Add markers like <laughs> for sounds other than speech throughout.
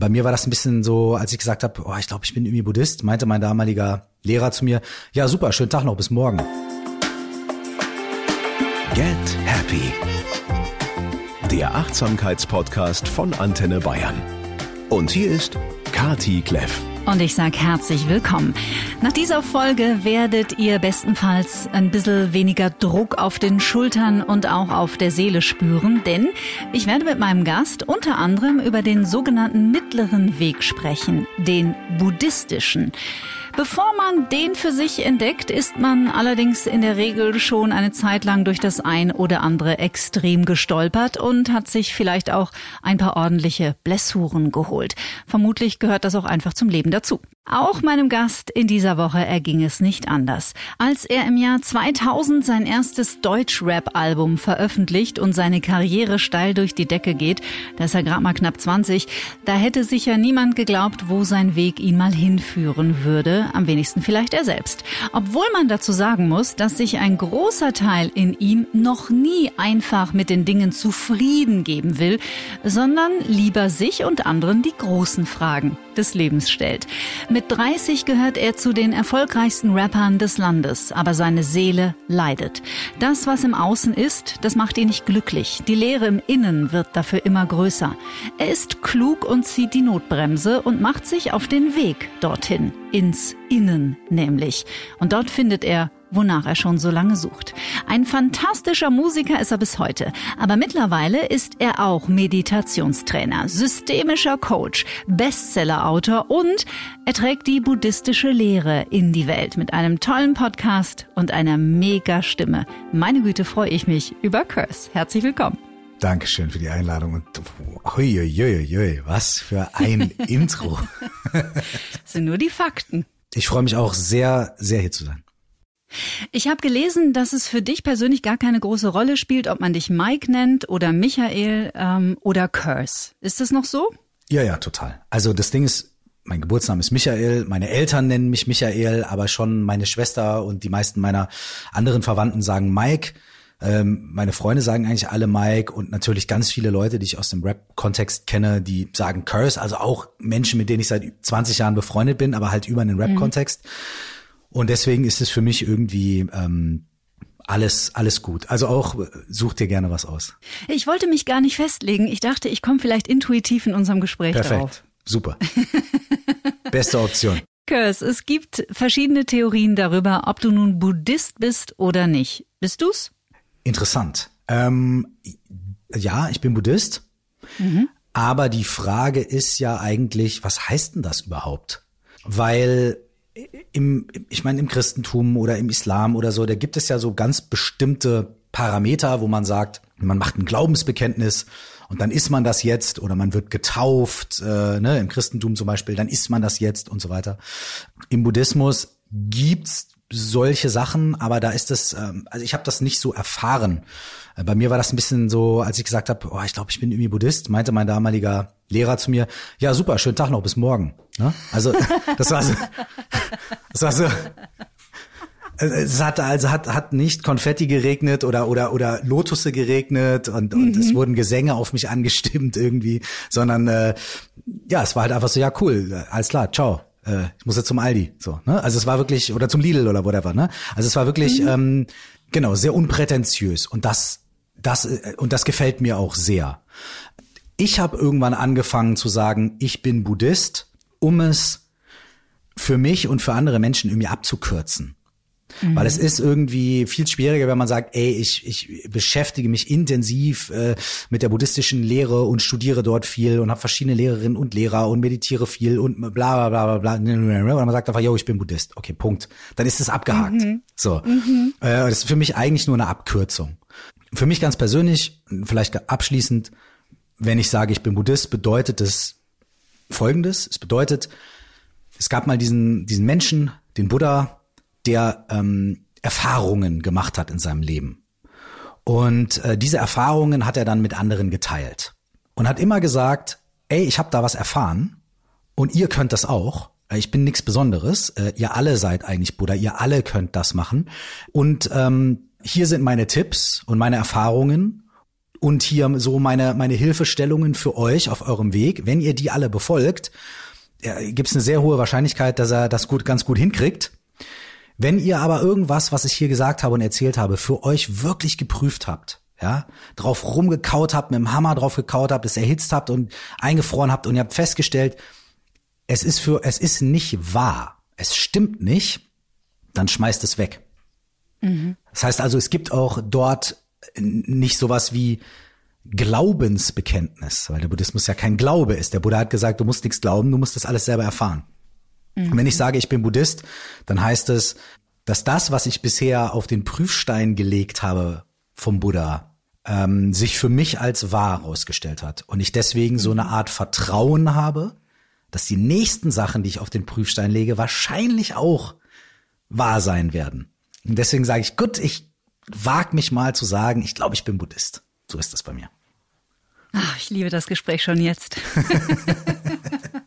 Bei mir war das ein bisschen so, als ich gesagt habe, oh, ich glaube, ich bin irgendwie Buddhist, meinte mein damaliger Lehrer zu mir, ja super, schönen Tag noch, bis morgen. Get Happy. Der Achtsamkeitspodcast von Antenne Bayern. Und hier ist Kati Kleff. Und ich sage herzlich willkommen. Nach dieser Folge werdet ihr bestenfalls ein bisschen weniger Druck auf den Schultern und auch auf der Seele spüren, denn ich werde mit meinem Gast unter anderem über den sogenannten mittleren Weg sprechen, den buddhistischen. Bevor man den für sich entdeckt, ist man allerdings in der Regel schon eine Zeit lang durch das ein oder andere Extrem gestolpert und hat sich vielleicht auch ein paar ordentliche Blessuren geholt. Vermutlich gehört das auch einfach zum Leben dazu. Auch meinem Gast in dieser Woche erging es nicht anders. Als er im Jahr 2000 sein erstes Deutsch-Rap-Album veröffentlicht und seine Karriere steil durch die Decke geht, da ist er gerade mal knapp 20, da hätte sicher niemand geglaubt, wo sein Weg ihn mal hinführen würde, am wenigsten vielleicht er selbst. Obwohl man dazu sagen muss, dass sich ein großer Teil in ihm noch nie einfach mit den Dingen zufrieden geben will, sondern lieber sich und anderen die großen Fragen des Lebens stellt. Mit 30 gehört er zu den erfolgreichsten Rappern des Landes, aber seine Seele leidet. Das, was im Außen ist, das macht ihn nicht glücklich. Die Leere im Innen wird dafür immer größer. Er ist klug und zieht die Notbremse und macht sich auf den Weg dorthin, ins Innen nämlich. Und dort findet er wonach er schon so lange sucht. Ein fantastischer Musiker ist er bis heute, aber mittlerweile ist er auch Meditationstrainer, systemischer Coach, Bestsellerautor und er trägt die buddhistische Lehre in die Welt mit einem tollen Podcast und einer mega Stimme. Meine Güte, freue ich mich über Curse. Herzlich willkommen. Dankeschön für die Einladung und huiuiuiui, was für ein <laughs> Intro. Das sind nur die Fakten. Ich freue mich auch sehr, sehr hier zu sein. Ich habe gelesen, dass es für dich persönlich gar keine große Rolle spielt, ob man dich Mike nennt oder Michael ähm, oder Curse. Ist das noch so? Ja, ja, total. Also das Ding ist, mein Geburtsname ist Michael, meine Eltern nennen mich Michael, aber schon meine Schwester und die meisten meiner anderen Verwandten sagen Mike. Ähm, meine Freunde sagen eigentlich alle Mike und natürlich ganz viele Leute, die ich aus dem Rap-Kontext kenne, die sagen Curse, also auch Menschen, mit denen ich seit 20 Jahren befreundet bin, aber halt über einen Rap-Kontext. Mhm. Und deswegen ist es für mich irgendwie ähm, alles, alles gut. Also auch such dir gerne was aus. Ich wollte mich gar nicht festlegen. Ich dachte, ich komme vielleicht intuitiv in unserem Gespräch Perfekt. drauf. Super. <laughs> Beste Option. Kurs, es gibt verschiedene Theorien darüber, ob du nun Buddhist bist oder nicht. Bist du's? Interessant. Ähm, ja, ich bin Buddhist. Mhm. Aber die Frage ist ja eigentlich, was heißt denn das überhaupt? Weil im, ich meine, im Christentum oder im Islam oder so, da gibt es ja so ganz bestimmte Parameter, wo man sagt, man macht ein Glaubensbekenntnis und dann ist man das jetzt oder man wird getauft, äh, ne, im Christentum zum Beispiel, dann ist man das jetzt und so weiter. Im Buddhismus gibt's solche Sachen, aber da ist es, ähm, also ich habe das nicht so erfahren. Äh, bei mir war das ein bisschen so, als ich gesagt habe, oh, ich glaube, ich bin irgendwie Buddhist, meinte mein damaliger Lehrer zu mir, ja super, schönen Tag noch, bis morgen. Ne? Also das war so, das war so, es hat also hat hat nicht Konfetti geregnet oder oder oder Lotusse geregnet und, und mhm. es wurden Gesänge auf mich angestimmt irgendwie, sondern äh, ja, es war halt einfach so ja cool, alles klar, ciao. Äh, ich muss jetzt zum Aldi, so. Ne? Also es war wirklich oder zum Lidl oder whatever. Ne? Also es war wirklich mhm. ähm, genau sehr unprätentiös und das das äh, und das gefällt mir auch sehr. Ich habe irgendwann angefangen zu sagen, ich bin Buddhist, um es für mich und für andere Menschen irgendwie abzukürzen. Mhm. Weil es ist irgendwie viel schwieriger, wenn man sagt, ey, ich, ich beschäftige mich intensiv äh, mit der buddhistischen Lehre und studiere dort viel und habe verschiedene Lehrerinnen und Lehrer und meditiere viel und bla bla bla bla bla. Und man sagt einfach, yo, ich bin Buddhist. Okay, Punkt. Dann ist es abgehakt. Mhm. So. Mhm. Äh, das ist für mich eigentlich nur eine Abkürzung. Für mich ganz persönlich, vielleicht abschließend, wenn ich sage, ich bin Buddhist, bedeutet es Folgendes. Es bedeutet, es gab mal diesen, diesen Menschen, den Buddha, der ähm, Erfahrungen gemacht hat in seinem Leben. Und äh, diese Erfahrungen hat er dann mit anderen geteilt und hat immer gesagt, ey, ich habe da was erfahren und ihr könnt das auch. Äh, ich bin nichts Besonderes. Äh, ihr alle seid eigentlich Buddha. Ihr alle könnt das machen. Und ähm, hier sind meine Tipps und meine Erfahrungen. Und hier so meine, meine Hilfestellungen für euch auf eurem Weg. Wenn ihr die alle befolgt, gibt es eine sehr hohe Wahrscheinlichkeit, dass er das gut, ganz gut hinkriegt. Wenn ihr aber irgendwas, was ich hier gesagt habe und erzählt habe, für euch wirklich geprüft habt, ja, drauf rumgekaut habt, mit dem Hammer drauf gekaut habt, es erhitzt habt und eingefroren habt und ihr habt festgestellt, es ist für, es ist nicht wahr, es stimmt nicht, dann schmeißt es weg. Mhm. Das heißt also, es gibt auch dort nicht sowas wie Glaubensbekenntnis, weil der Buddhismus ja kein Glaube ist. Der Buddha hat gesagt, du musst nichts glauben, du musst das alles selber erfahren. Mhm. Und wenn ich sage, ich bin Buddhist, dann heißt es, dass das, was ich bisher auf den Prüfstein gelegt habe vom Buddha, ähm, sich für mich als wahr herausgestellt hat. Und ich deswegen so eine Art Vertrauen habe, dass die nächsten Sachen, die ich auf den Prüfstein lege, wahrscheinlich auch wahr sein werden. Und deswegen sage ich, gut, ich wag mich mal zu sagen, ich glaube, ich bin Buddhist. So ist das bei mir. Ach, ich liebe das Gespräch schon jetzt. <laughs>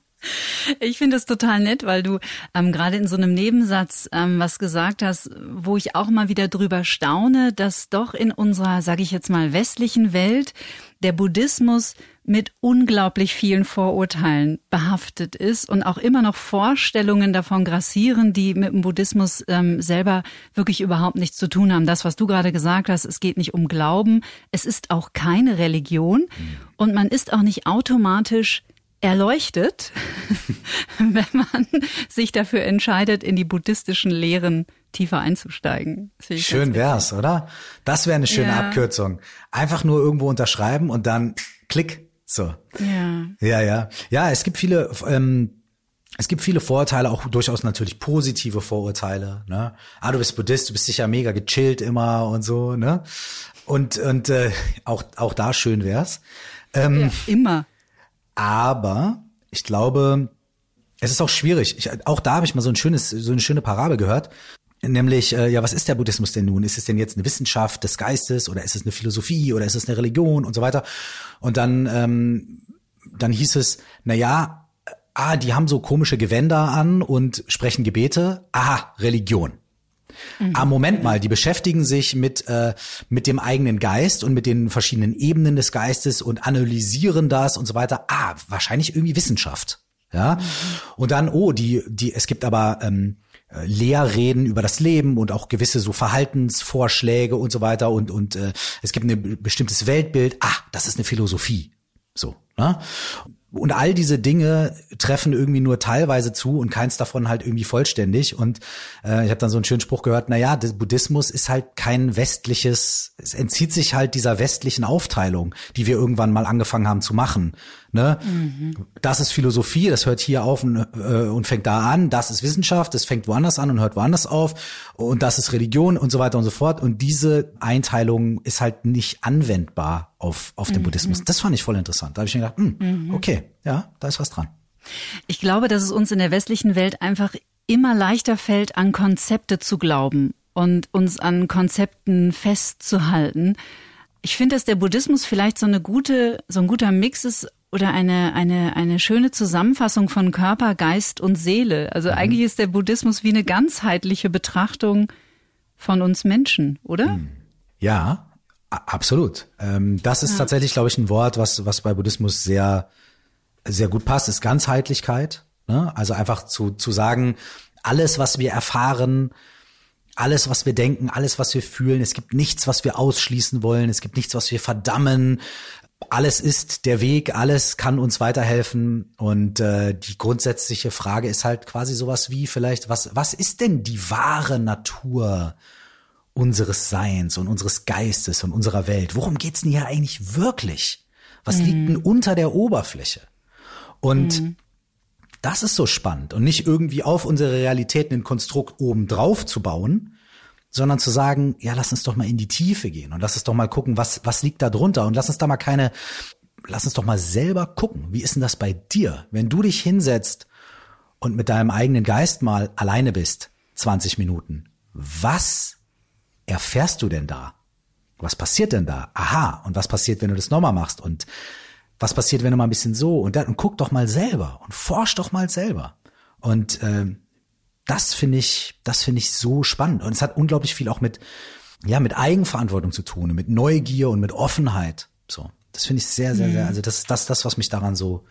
Ich finde es total nett, weil du ähm, gerade in so einem Nebensatz ähm, was gesagt hast, wo ich auch mal wieder drüber staune, dass doch in unserer, sage ich jetzt mal, westlichen Welt der Buddhismus mit unglaublich vielen Vorurteilen behaftet ist und auch immer noch Vorstellungen davon grassieren, die mit dem Buddhismus ähm, selber wirklich überhaupt nichts zu tun haben. Das, was du gerade gesagt hast, es geht nicht um Glauben, es ist auch keine Religion mhm. und man ist auch nicht automatisch erleuchtet, <laughs> wenn man sich dafür entscheidet, in die buddhistischen Lehren tiefer einzusteigen. Schön wär's, oder? Das wäre eine schöne ja. Abkürzung. Einfach nur irgendwo unterschreiben und dann klick. So. Ja. Ja, ja. Ja, es gibt viele, ähm, es gibt viele Vorurteile, auch durchaus natürlich positive Vorurteile. Ne? Ah, du bist Buddhist, du bist sicher mega gechillt immer und so, ne? Und und äh, auch auch da schön wär's. Ähm, ja, immer. Aber ich glaube, es ist auch schwierig. Ich, auch da habe ich mal so ein schönes, so eine schöne Parabel gehört. Nämlich, äh, ja, was ist der Buddhismus denn nun? Ist es denn jetzt eine Wissenschaft des Geistes oder ist es eine Philosophie oder ist es eine Religion und so weiter? Und dann, ähm, dann hieß es, na ja, ah, die haben so komische Gewänder an und sprechen Gebete. Aha, Religion. Mhm. Ah, Moment mal, die beschäftigen sich mit, äh, mit dem eigenen Geist und mit den verschiedenen Ebenen des Geistes und analysieren das und so weiter. Ah, wahrscheinlich irgendwie Wissenschaft. Ja. Mhm. Und dann, oh, die, die, es gibt aber ähm, äh, Lehrreden über das Leben und auch gewisse so Verhaltensvorschläge und so weiter und und äh, es gibt ein bestimmtes Weltbild. Ah, das ist eine Philosophie. So. Ne? Und all diese Dinge treffen irgendwie nur teilweise zu und keins davon halt irgendwie vollständig. Und äh, ich habe dann so einen schönen Spruch gehört, na ja, Buddhismus ist halt kein westliches, es entzieht sich halt dieser westlichen Aufteilung, die wir irgendwann mal angefangen haben zu machen. Ne? Mhm. Das ist Philosophie, das hört hier auf und, äh, und fängt da an. Das ist Wissenschaft, das fängt woanders an und hört woanders auf. Und das ist Religion und so weiter und so fort. Und diese Einteilung ist halt nicht anwendbar auf, auf den mhm. Buddhismus. Das fand ich voll interessant. Da habe ich mir gedacht, mh, hm, mhm. okay, ja, da ist was dran. Ich glaube, dass es uns in der westlichen Welt einfach immer leichter fällt, an Konzepte zu glauben und uns an Konzepten festzuhalten. Ich finde, dass der Buddhismus vielleicht so eine gute, so ein guter Mix ist oder eine, eine, eine schöne Zusammenfassung von Körper, Geist und Seele. Also mhm. eigentlich ist der Buddhismus wie eine ganzheitliche Betrachtung von uns Menschen, oder? Mhm. Ja, absolut. Ähm, das ist ja. tatsächlich, glaube ich, ein Wort, was, was bei Buddhismus sehr, sehr gut passt, ist Ganzheitlichkeit. Ne? Also einfach zu, zu sagen, alles, was wir erfahren, alles, was wir denken, alles, was wir fühlen, es gibt nichts, was wir ausschließen wollen, es gibt nichts, was wir verdammen, alles ist der Weg, alles kann uns weiterhelfen. Und äh, die grundsätzliche Frage ist halt quasi sowas wie vielleicht, was, was ist denn die wahre Natur unseres Seins und unseres Geistes und unserer Welt? Worum geht's denn hier eigentlich wirklich? Was mhm. liegt denn unter der Oberfläche? Und mhm. das ist so spannend und nicht irgendwie auf unsere Realitäten ein Konstrukt oben drauf zu bauen, sondern zu sagen, ja, lass uns doch mal in die Tiefe gehen und lass uns doch mal gucken, was, was liegt da drunter und lass uns da mal keine, lass uns doch mal selber gucken, wie ist denn das bei dir, wenn du dich hinsetzt und mit deinem eigenen Geist mal alleine bist, 20 Minuten, was erfährst du denn da? Was passiert denn da? Aha, und was passiert, wenn du das nochmal machst? Und was passiert, wenn du mal ein bisschen so und dann und guck doch mal selber und forsch doch mal selber. Und ähm, das finde ich, das finde ich so spannend. Und es hat unglaublich viel auch mit, ja, mit Eigenverantwortung zu tun, mit Neugier und mit Offenheit. So, das finde ich sehr, sehr, sehr. Also das ist das, das, was mich daran so,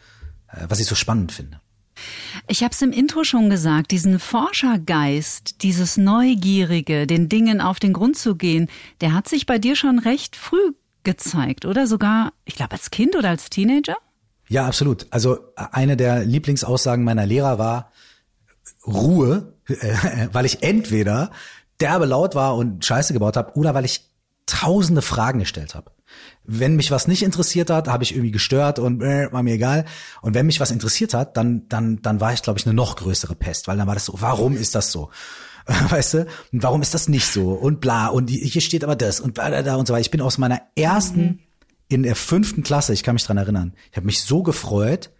äh, was ich so spannend finde. Ich habe es im Intro schon gesagt, diesen Forschergeist, dieses Neugierige, den Dingen auf den Grund zu gehen, der hat sich bei dir schon recht früh gezeigt, oder? Sogar, ich glaube, als Kind oder als Teenager? Ja, absolut. Also eine der Lieblingsaussagen meiner Lehrer war Ruhe, äh, <laughs> weil ich entweder derbe laut war und Scheiße gebaut habe oder weil ich tausende Fragen gestellt habe. Wenn mich was nicht interessiert hat, habe ich irgendwie gestört und äh, war mir egal. Und wenn mich was interessiert hat, dann dann dann war ich glaube ich eine noch größere Pest, weil dann war das so, warum ist das so? <laughs> Weißt du? Und warum ist das nicht so? Und bla und hier steht aber das und bla da da und so weiter. Ich bin aus meiner ersten mhm. in der fünften Klasse, ich kann mich dran erinnern, ich habe mich so gefreut,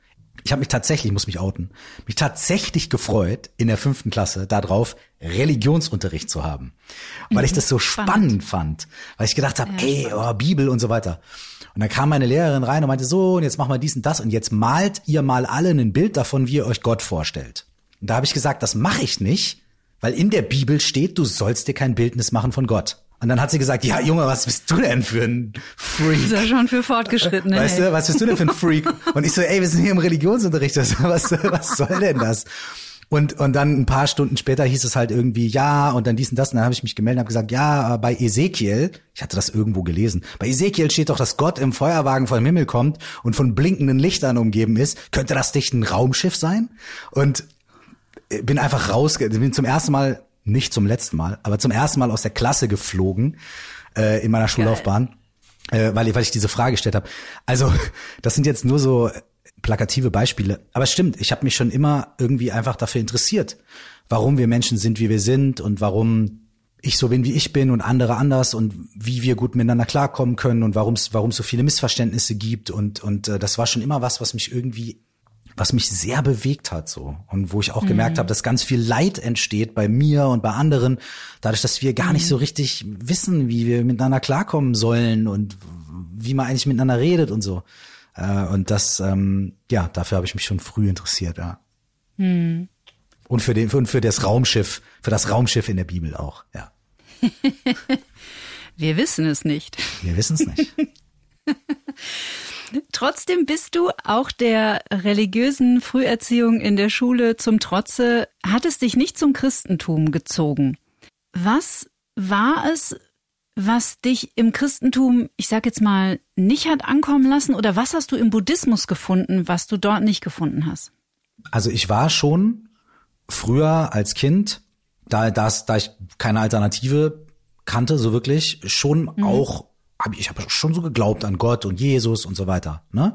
ich habe mich tatsächlich, ich muss mich outen, mich tatsächlich gefreut, in der fünften Klasse darauf Religionsunterricht zu haben. Weil ich das so spannend, spannend fand. Weil ich gedacht habe, ja, ey, oh, Bibel und so weiter. Und dann kam meine Lehrerin rein und meinte so, und jetzt machen wir dies und das und jetzt malt ihr mal alle ein Bild davon, wie ihr euch Gott vorstellt. Und da habe ich gesagt, das mache ich nicht, weil in der Bibel steht, du sollst dir kein Bildnis machen von Gott. Und dann hat sie gesagt, ja, Junge, was bist du denn für ein Freak? Das ist ja schon für Fortgeschrittene. Weißt du, was bist du denn für ein Freak? Und ich so, ey, wir sind hier im Religionsunterricht. <laughs> Was, was soll denn das? Und, und dann ein paar Stunden später hieß es halt irgendwie, ja, und dann dies und das. Und dann habe ich mich gemeldet und habe gesagt, ja, bei Ezekiel, ich hatte das irgendwo gelesen, bei Ezekiel steht doch, dass Gott im Feuerwagen vom Himmel kommt und von blinkenden Lichtern umgeben ist. Könnte das nicht ein Raumschiff sein? Und bin einfach raus, bin zum ersten Mal nicht zum letzten Mal, aber zum ersten Mal aus der Klasse geflogen äh, in meiner Schullaufbahn, äh, weil, ich, weil ich diese Frage gestellt habe. Also <laughs> das sind jetzt nur so plakative Beispiele, aber es stimmt, ich habe mich schon immer irgendwie einfach dafür interessiert, warum wir Menschen sind, wie wir sind und warum ich so bin, wie ich bin und andere anders und wie wir gut miteinander klarkommen können und warum es warum es so viele Missverständnisse gibt und und äh, das war schon immer was, was mich irgendwie was mich sehr bewegt hat so und wo ich auch mhm. gemerkt habe, dass ganz viel Leid entsteht bei mir und bei anderen, dadurch, dass wir gar nicht so mhm. richtig wissen, wie wir miteinander klarkommen sollen und wie man eigentlich miteinander redet und so. Äh, und das, ähm, ja, dafür habe ich mich schon früh interessiert, ja. Mhm. Und für den und für das Raumschiff, für das Raumschiff in der Bibel auch, ja. <laughs> wir wissen es nicht. Wir wissen es nicht. <laughs> Trotzdem bist du auch der religiösen Früherziehung in der Schule zum Trotze, hat es dich nicht zum Christentum gezogen. Was war es, was dich im Christentum, ich sag jetzt mal, nicht hat ankommen lassen oder was hast du im Buddhismus gefunden, was du dort nicht gefunden hast? Also ich war schon früher als Kind, da, das, da ich keine Alternative kannte, so wirklich, schon mhm. auch hab ich, ich habe schon so geglaubt an Gott und Jesus und so weiter, ne?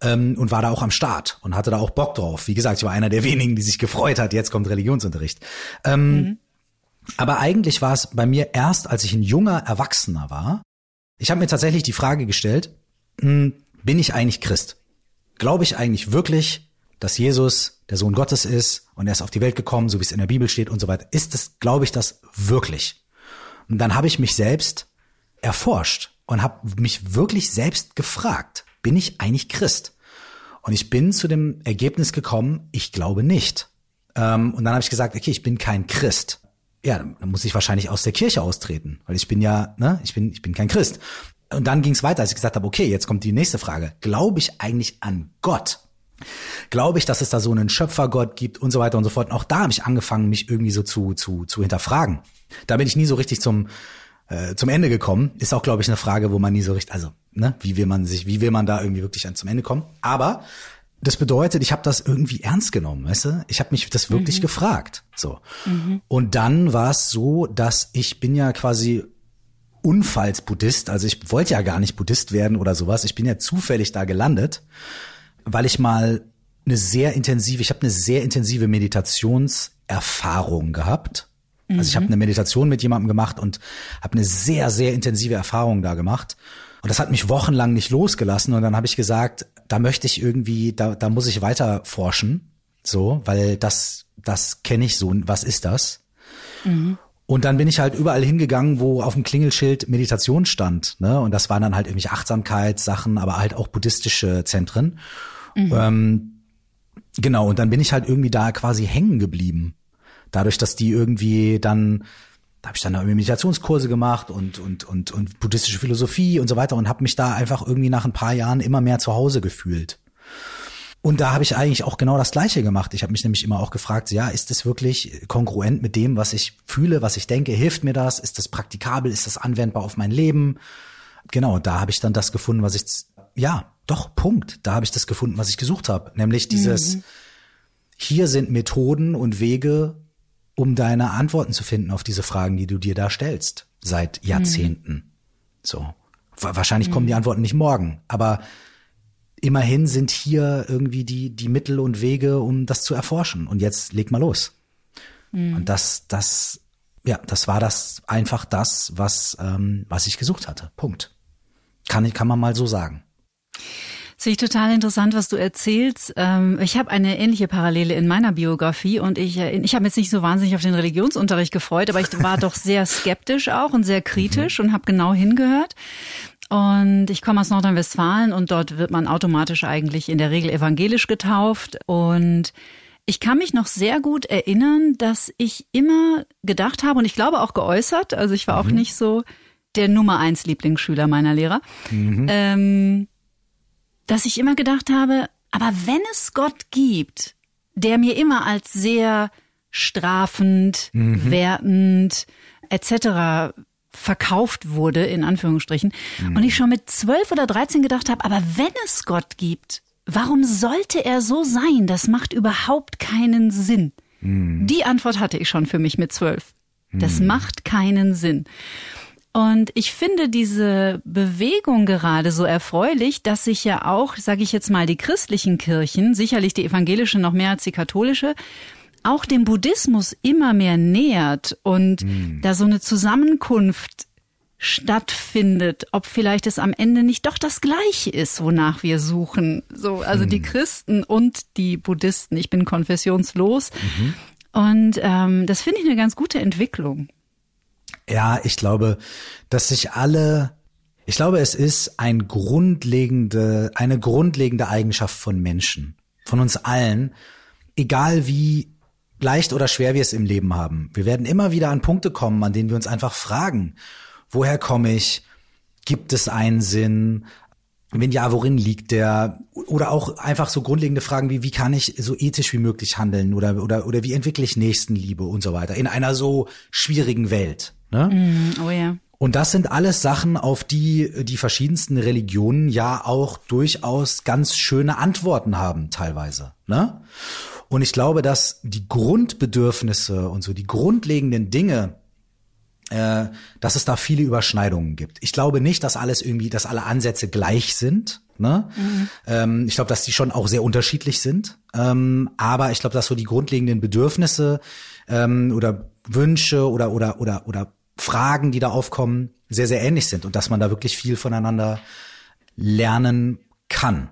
Ähm, und war da auch am Start und hatte da auch Bock drauf. Wie gesagt, ich war einer der wenigen, die sich gefreut hat. Jetzt kommt Religionsunterricht. Ähm, mhm. Aber eigentlich war es bei mir erst, als ich ein junger Erwachsener war. Ich habe mir tatsächlich die Frage gestellt: mh, hm, Bin ich eigentlich Christ? Glaube ich eigentlich wirklich, dass Jesus der Sohn Gottes ist und er ist auf die Welt gekommen, so wie es in der Bibel steht und so weiter? Ist es, glaube ich, das wirklich? Und dann habe ich mich selbst erforscht und habe mich wirklich selbst gefragt, bin ich eigentlich Christ? Und ich bin zu dem Ergebnis gekommen, ich glaube nicht. Ähm, und dann habe ich gesagt, okay, ich bin kein Christ. Ja, dann muss ich wahrscheinlich aus der Kirche austreten, weil ich bin ja, ne, ich bin, ich bin kein Christ. Und dann ging es weiter, als ich gesagt habe, okay, jetzt kommt die nächste Frage. Glaube ich eigentlich an Gott? Glaube ich, dass es da so einen Schöpfergott gibt und so weiter und so fort. Und auch da habe ich angefangen, mich irgendwie so zu, zu, zu hinterfragen. Da bin ich nie so richtig zum, äh, zum Ende gekommen. Ist auch, glaube ich, eine Frage, wo man nie so richtig, also, ne, wie will man sich, wie will man da irgendwie wirklich an zum Ende kommen? Aber das bedeutet, ich habe das irgendwie ernst genommen, weißt du? Ich habe mich das wirklich mhm. gefragt. So. Mhm. Und dann war es so, dass ich bin ja quasi Unfallsbuddhist, also ich wollte ja gar nicht Buddhist werden oder sowas. Ich bin ja zufällig da gelandet, weil ich mal eine sehr intensive, ich habe eine sehr intensive Meditationserfahrung gehabt also ich habe mhm. eine Meditation mit jemandem gemacht und habe eine sehr, sehr intensive Erfahrung da gemacht. Und das hat mich wochenlang nicht losgelassen. Und dann habe ich gesagt, da möchte ich irgendwie, da, da muss ich weiter forschen. So, weil das, das kenne ich so. Was ist das? Mhm. Und dann bin ich halt überall hingegangen, wo auf dem Klingelschild Meditation stand. Ne? Und das waren dann halt irgendwelche Achtsamkeitssachen, aber halt auch buddhistische Zentren. Mhm. Ähm, genau, und dann bin ich halt irgendwie da quasi hängen geblieben dadurch, dass die irgendwie dann da habe ich dann irgendwie Meditationskurse gemacht und und und und buddhistische Philosophie und so weiter und habe mich da einfach irgendwie nach ein paar Jahren immer mehr zu Hause gefühlt. Und da habe ich eigentlich auch genau das Gleiche gemacht. Ich habe mich nämlich immer auch gefragt, ja, ist das wirklich kongruent mit dem, was ich fühle, was ich denke? Hilft mir das? Ist das praktikabel? Ist das anwendbar auf mein Leben? Genau, da habe ich dann das gefunden, was ich, ja, doch, Punkt. Da habe ich das gefunden, was ich gesucht habe. Nämlich dieses, mhm. hier sind Methoden und Wege, um deine Antworten zu finden auf diese Fragen, die du dir da stellst, seit Jahrzehnten. Mhm. So. Wahrscheinlich kommen die mhm. Antworten nicht morgen, aber immerhin sind hier irgendwie die, die Mittel und Wege, um das zu erforschen. Und jetzt leg mal los. Mhm. Und das, das, ja, das war das einfach das, was, ähm, was ich gesucht hatte. Punkt. Kann, kann man mal so sagen. Sehe ich total interessant, was du erzählst. Ähm, ich habe eine ähnliche Parallele in meiner Biografie und ich, äh, ich habe jetzt nicht so wahnsinnig auf den Religionsunterricht gefreut, aber ich war doch sehr skeptisch auch und sehr kritisch mhm. und habe genau hingehört. Und ich komme aus Nordrhein-Westfalen und dort wird man automatisch eigentlich in der Regel evangelisch getauft. Und ich kann mich noch sehr gut erinnern, dass ich immer gedacht habe und ich glaube auch geäußert, also ich war mhm. auch nicht so der Nummer eins Lieblingsschüler meiner Lehrer, mhm. ähm, dass ich immer gedacht habe, aber wenn es Gott gibt, der mir immer als sehr strafend, mhm. wertend etc verkauft wurde, in Anführungsstrichen. Mhm. Und ich schon mit zwölf oder dreizehn gedacht habe, aber wenn es Gott gibt, warum sollte er so sein? Das macht überhaupt keinen Sinn. Mhm. Die Antwort hatte ich schon für mich mit zwölf. Das mhm. macht keinen Sinn. Und ich finde diese Bewegung gerade so erfreulich, dass sich ja auch, sage ich jetzt mal, die christlichen Kirchen, sicherlich die evangelische noch mehr als die katholische, auch dem Buddhismus immer mehr nähert und mhm. da so eine Zusammenkunft stattfindet, ob vielleicht es am Ende nicht doch das Gleiche ist, wonach wir suchen. So, also mhm. die hm. Christen und die Buddhisten. Ich bin konfessionslos. Mhm. Und ähm, das finde ich eine ganz gute Entwicklung. Ja, ich glaube, dass sich alle, ich glaube, es ist ein grundlegende, eine grundlegende Eigenschaft von Menschen, von uns allen, egal wie leicht oder schwer wir es im Leben haben. Wir werden immer wieder an Punkte kommen, an denen wir uns einfach fragen, woher komme ich? Gibt es einen Sinn? Wenn ja, worin liegt der? Oder auch einfach so grundlegende Fragen wie, wie kann ich so ethisch wie möglich handeln? Oder, oder, oder wie entwickle ich Nächstenliebe und so weiter in einer so schwierigen Welt? Ne? Mm, oh ja. Und das sind alles Sachen, auf die die verschiedensten Religionen ja auch durchaus ganz schöne Antworten haben, teilweise. Ne? Und ich glaube, dass die Grundbedürfnisse und so die grundlegenden Dinge, äh, dass es da viele Überschneidungen gibt. Ich glaube nicht, dass alles irgendwie, dass alle Ansätze gleich sind. Ne? Mhm. Ähm, ich glaube, dass die schon auch sehr unterschiedlich sind. Ähm, aber ich glaube, dass so die grundlegenden Bedürfnisse ähm, oder Wünsche oder oder oder oder Fragen, die da aufkommen, sehr sehr ähnlich sind und dass man da wirklich viel voneinander lernen kann.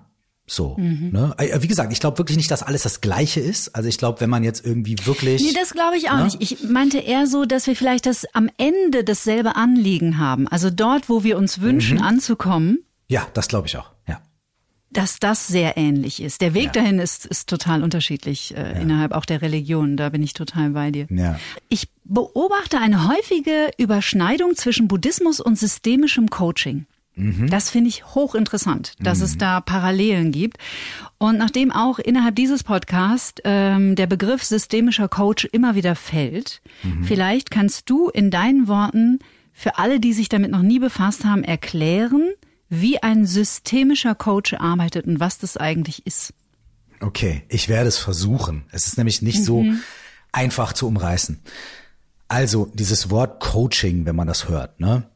So, mhm. ne? Äh, wie gesagt, ich glaube wirklich nicht, dass alles das Gleiche ist. Also ich glaube, wenn man jetzt irgendwie wirklich. Nee, das glaube ich auch ne? nicht. Ich meinte eher so, dass wir vielleicht das am Ende dasselbe Anliegen haben. Also dort, wo wir uns wünschen, mhm. anzukommen. Ja, das glaube ich auch. Dass das sehr ähnlich ist. Der Weg ja. dahin ist, ist total unterschiedlich äh, ja. innerhalb auch der Religion. Da bin ich total bei dir. Ja. Ich beobachte eine häufige Überschneidung zwischen Buddhismus und systemischem Coaching. Mhm. Das finde ich hochinteressant, dass mhm. es da Parallelen gibt. Und nachdem auch innerhalb dieses Podcasts ähm, der Begriff systemischer Coach immer wieder fällt, mhm. vielleicht kannst du in deinen Worten für alle, die sich damit noch nie befasst haben, erklären, wie ein systemischer Coach arbeitet und was das eigentlich ist. Okay, ich werde es versuchen. Es ist nämlich nicht so mhm. einfach zu umreißen. Also dieses Wort Coaching, wenn man das hört, ne?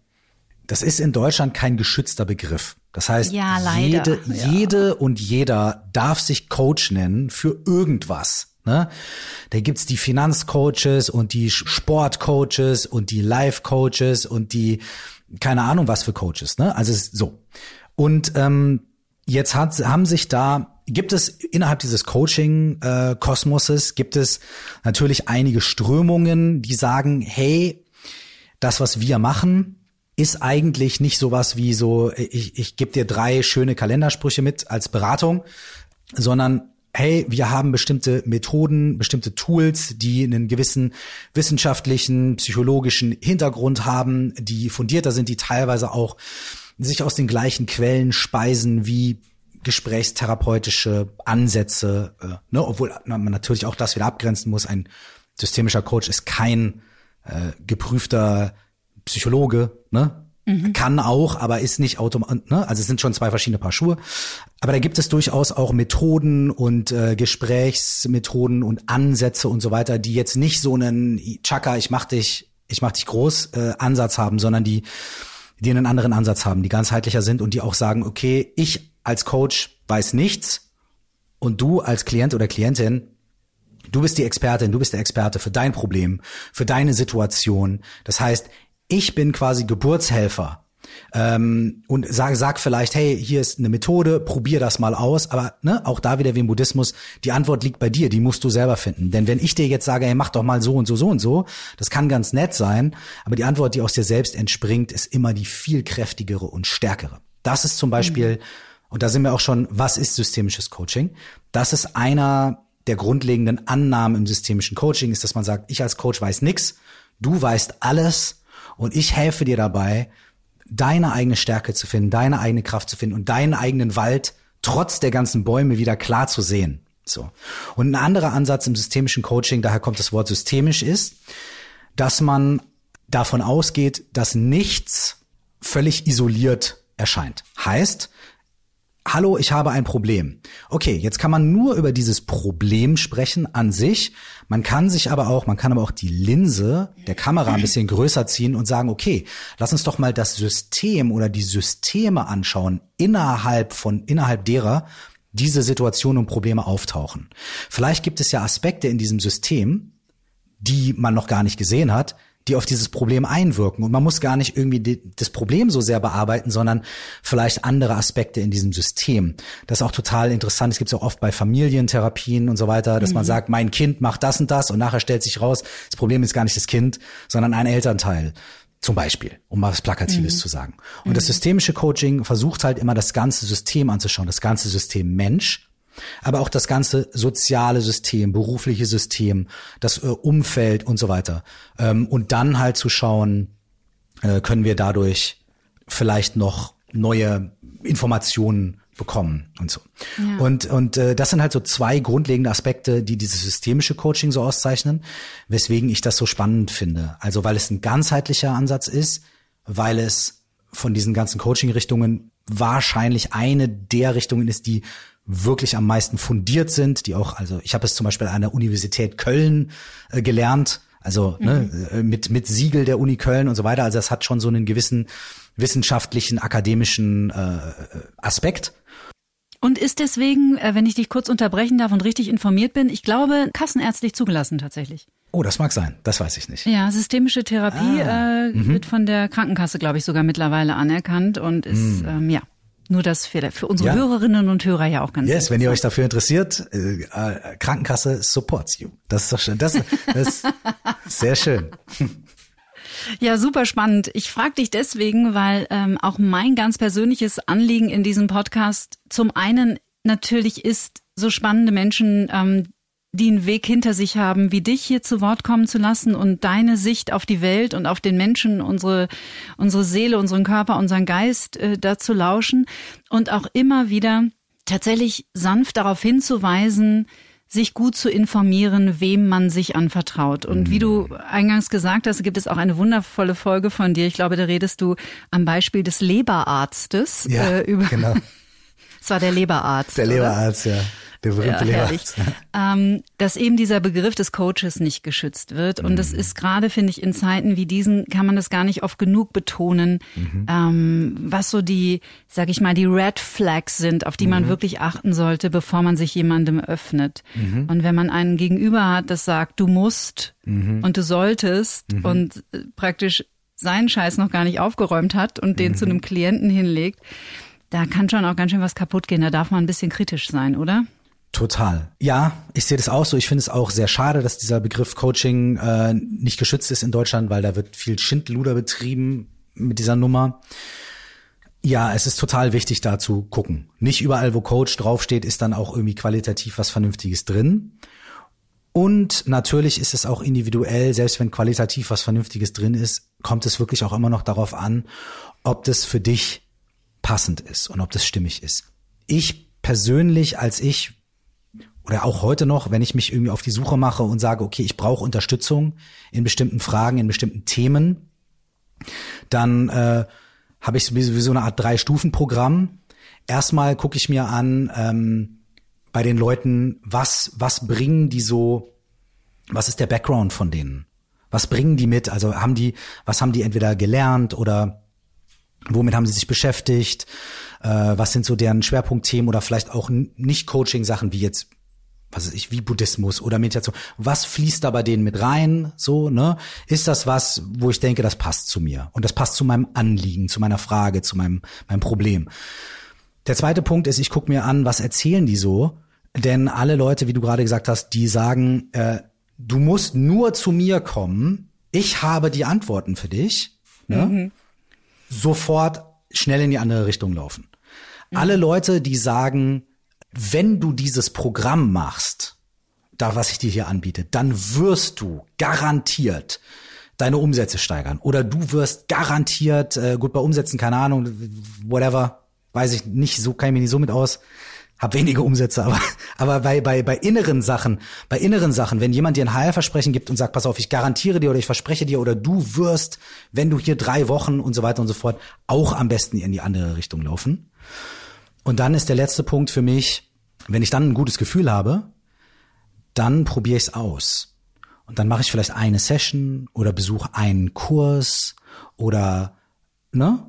Das ist in Deutschland kein geschützter Begriff. Das heißt, ja, jede, ja. jede und jeder darf sich Coach nennen für irgendwas. Ne? Da gibt's die Finanzcoaches und die Sportcoaches und die Life-Coaches und die keine Ahnung was für Coaches. Ne? Also so. Und ähm, jetzt hat, haben sich da gibt es innerhalb dieses Coaching-Kosmoses äh, gibt es natürlich einige Strömungen, die sagen, hey, das, was wir machen, ist eigentlich nicht sowas wie so, ich, ich gebe dir drei schöne Kalendersprüche mit als Beratung, sondern hey, wir haben bestimmte Methoden, bestimmte Tools, die einen gewissen wissenschaftlichen, psychologischen Hintergrund haben, die fundierter sind, die teilweise auch sich aus den gleichen Quellen speisen wie gesprächstherapeutische Ansätze, äh, ne, obwohl man natürlich auch das wieder abgrenzen muss. Ein systemischer Coach ist kein äh, geprüfter Psychologe, ne? Mhm. Kann auch, aber ist nicht automatisch, ne? Also es sind schon zwei verschiedene Paar Schuhe. Aber da gibt es durchaus auch Methoden und äh, Gesprächsmethoden und Ansätze und so weiter, die jetzt nicht so einen Chaka, ich mach dich, ich mach dich groß äh, Ansatz haben, sondern die die einen anderen Ansatz haben, die ganzheitlicher sind und die auch sagen, okay, ich als Coach weiß nichts und du als Klient oder Klientin Du bist die Expertin, du bist der Experte für dein Problem, für deine Situation. Das heißt, ich bin quasi Geburtshelfer ähm, und sag, sag vielleicht, hey, hier ist eine Methode, probier das mal aus. Aber ne, auch da wieder wie im Buddhismus, die Antwort liegt bei dir, die musst du selber finden. Denn wenn ich dir jetzt sage, hey, mach doch mal so und so, so und so, das kann ganz nett sein, aber die Antwort, die aus dir selbst entspringt, ist immer die viel kräftigere und stärkere. Das ist zum Beispiel, mhm. und da sind wir auch schon, was ist systemisches Coaching? Das ist einer der grundlegenden Annahmen im systemischen Coaching, ist, dass man sagt, ich als Coach weiß nix, du weißt alles und ich helfe dir dabei, deine eigene Stärke zu finden, deine eigene Kraft zu finden und deinen eigenen Wald trotz der ganzen Bäume wieder klar zu sehen. So. Und ein anderer Ansatz im systemischen Coaching, daher kommt das Wort systemisch, ist, dass man davon ausgeht, dass nichts völlig isoliert erscheint. Heißt, Hallo, ich habe ein Problem. Okay, jetzt kann man nur über dieses Problem sprechen an sich. Man kann sich aber auch, man kann aber auch die Linse der Kamera ein bisschen größer ziehen und sagen, okay, lass uns doch mal das System oder die Systeme anschauen innerhalb von, innerhalb derer diese Situationen und Probleme auftauchen. Vielleicht gibt es ja Aspekte in diesem System, die man noch gar nicht gesehen hat, die auf dieses Problem einwirken. Und man muss gar nicht irgendwie die, das Problem so sehr bearbeiten, sondern vielleicht andere Aspekte in diesem System. Das ist auch total interessant. Es gibt es auch oft bei Familientherapien und so weiter, dass mhm. man sagt, mein Kind macht das und das und nachher stellt sich raus, das Problem ist gar nicht das Kind, sondern ein Elternteil. Zum Beispiel, um mal was Plakatives mhm. zu sagen. Und mhm. das systemische Coaching versucht halt immer das ganze System anzuschauen, das ganze System Mensch aber auch das ganze soziale System, berufliche System, das äh, Umfeld und so weiter. Ähm, und dann halt zu schauen, äh, können wir dadurch vielleicht noch neue Informationen bekommen und so. Ja. Und und äh, das sind halt so zwei grundlegende Aspekte, die dieses systemische Coaching so auszeichnen, weswegen ich das so spannend finde. Also weil es ein ganzheitlicher Ansatz ist, weil es von diesen ganzen Coaching-Richtungen wahrscheinlich eine der Richtungen ist, die wirklich am meisten fundiert sind, die auch, also ich habe es zum Beispiel an der Universität Köln äh, gelernt, also ne, mhm. ne, mit, mit Siegel der Uni Köln und so weiter. Also es hat schon so einen gewissen wissenschaftlichen, akademischen äh, Aspekt. Und ist deswegen, äh, wenn ich dich kurz unterbrechen darf und richtig informiert bin, ich glaube, kassenärztlich zugelassen tatsächlich. Oh, das mag sein. Das weiß ich nicht. Ja, systemische Therapie ah, äh, mhm. wird von der Krankenkasse, glaube ich, sogar mittlerweile anerkannt und ist, mhm. ähm, ja, nur das für, für unsere ja. Hörerinnen und Hörer ja auch ganz Yes, wenn ihr euch dafür interessiert, äh, äh, Krankenkasse supports you. Das ist doch schön. Das, das ist sehr schön. <laughs> Ja, super spannend. Ich frage dich deswegen, weil ähm, auch mein ganz persönliches Anliegen in diesem Podcast zum einen natürlich ist, so spannende Menschen ähm, die einen Weg hinter sich haben, wie dich hier zu Wort kommen zu lassen und deine Sicht auf die Welt und auf den Menschen, unsere, unsere Seele, unseren Körper, unseren Geist äh, dazu lauschen und auch immer wieder tatsächlich sanft darauf hinzuweisen, sich gut zu informieren, wem man sich anvertraut. Und wie du eingangs gesagt hast, gibt es auch eine wundervolle Folge von dir. Ich glaube, da redest du am Beispiel des Leberarztes ja, äh, über. Genau. <laughs> Es war der Leberarzt. Der Leberarzt, oder? ja. Der berühmte ja, Leberarzt. Ähm, dass eben dieser Begriff des Coaches nicht geschützt wird. Und mhm. das ist gerade, finde ich, in Zeiten wie diesen kann man das gar nicht oft genug betonen, mhm. ähm, was so die, sag ich mal, die Red Flags sind, auf die mhm. man wirklich achten sollte, bevor man sich jemandem öffnet. Mhm. Und wenn man einen Gegenüber hat, das sagt, du musst mhm. und du solltest mhm. und äh, praktisch seinen Scheiß noch gar nicht aufgeräumt hat und den zu einem Klienten hinlegt, da kann schon auch ganz schön was kaputt gehen. Da darf man ein bisschen kritisch sein, oder? Total. Ja, ich sehe das auch so. Ich finde es auch sehr schade, dass dieser Begriff Coaching äh, nicht geschützt ist in Deutschland, weil da wird viel Schindluder betrieben mit dieser Nummer. Ja, es ist total wichtig, da zu gucken. Nicht überall, wo Coach draufsteht, ist dann auch irgendwie qualitativ was Vernünftiges drin. Und natürlich ist es auch individuell, selbst wenn qualitativ was Vernünftiges drin ist, kommt es wirklich auch immer noch darauf an, ob das für dich passend ist und ob das stimmig ist. Ich persönlich, als ich oder auch heute noch, wenn ich mich irgendwie auf die Suche mache und sage, okay, ich brauche Unterstützung in bestimmten Fragen, in bestimmten Themen, dann äh, habe ich wie so eine Art Drei-Stufen-Programm. Erstmal gucke ich mir an ähm, bei den Leuten, was was bringen die so, was ist der Background von denen? Was bringen die mit? Also haben die, was haben die entweder gelernt oder womit haben sie sich beschäftigt? Äh, was sind so deren Schwerpunktthemen oder vielleicht auch nicht Coaching-Sachen wie jetzt was weiß ich, wie Buddhismus oder Meditation. Was fließt da bei denen mit rein? So, ne? Ist das was, wo ich denke, das passt zu mir? Und das passt zu meinem Anliegen, zu meiner Frage, zu meinem, meinem Problem. Der zweite Punkt ist, ich gucke mir an, was erzählen die so? Denn alle Leute, wie du gerade gesagt hast, die sagen, äh, du musst nur zu mir kommen, ich habe die Antworten für dich, ne? Mhm. sofort schnell in die andere Richtung laufen. Mhm. Alle Leute, die sagen, wenn du dieses Programm machst, da was ich dir hier anbiete, dann wirst du garantiert deine Umsätze steigern. Oder du wirst garantiert äh, gut bei Umsätzen keine Ahnung whatever weiß ich nicht so kann ich mir nicht so mit aus. Hab wenige Umsätze aber aber bei bei bei inneren Sachen bei inneren Sachen wenn jemand dir ein Heilversprechen gibt und sagt pass auf ich garantiere dir oder ich verspreche dir oder du wirst wenn du hier drei Wochen und so weiter und so fort auch am besten in die andere Richtung laufen und dann ist der letzte Punkt für mich, wenn ich dann ein gutes Gefühl habe, dann probiere ich es aus. Und dann mache ich vielleicht eine Session oder besuche einen Kurs oder, ne?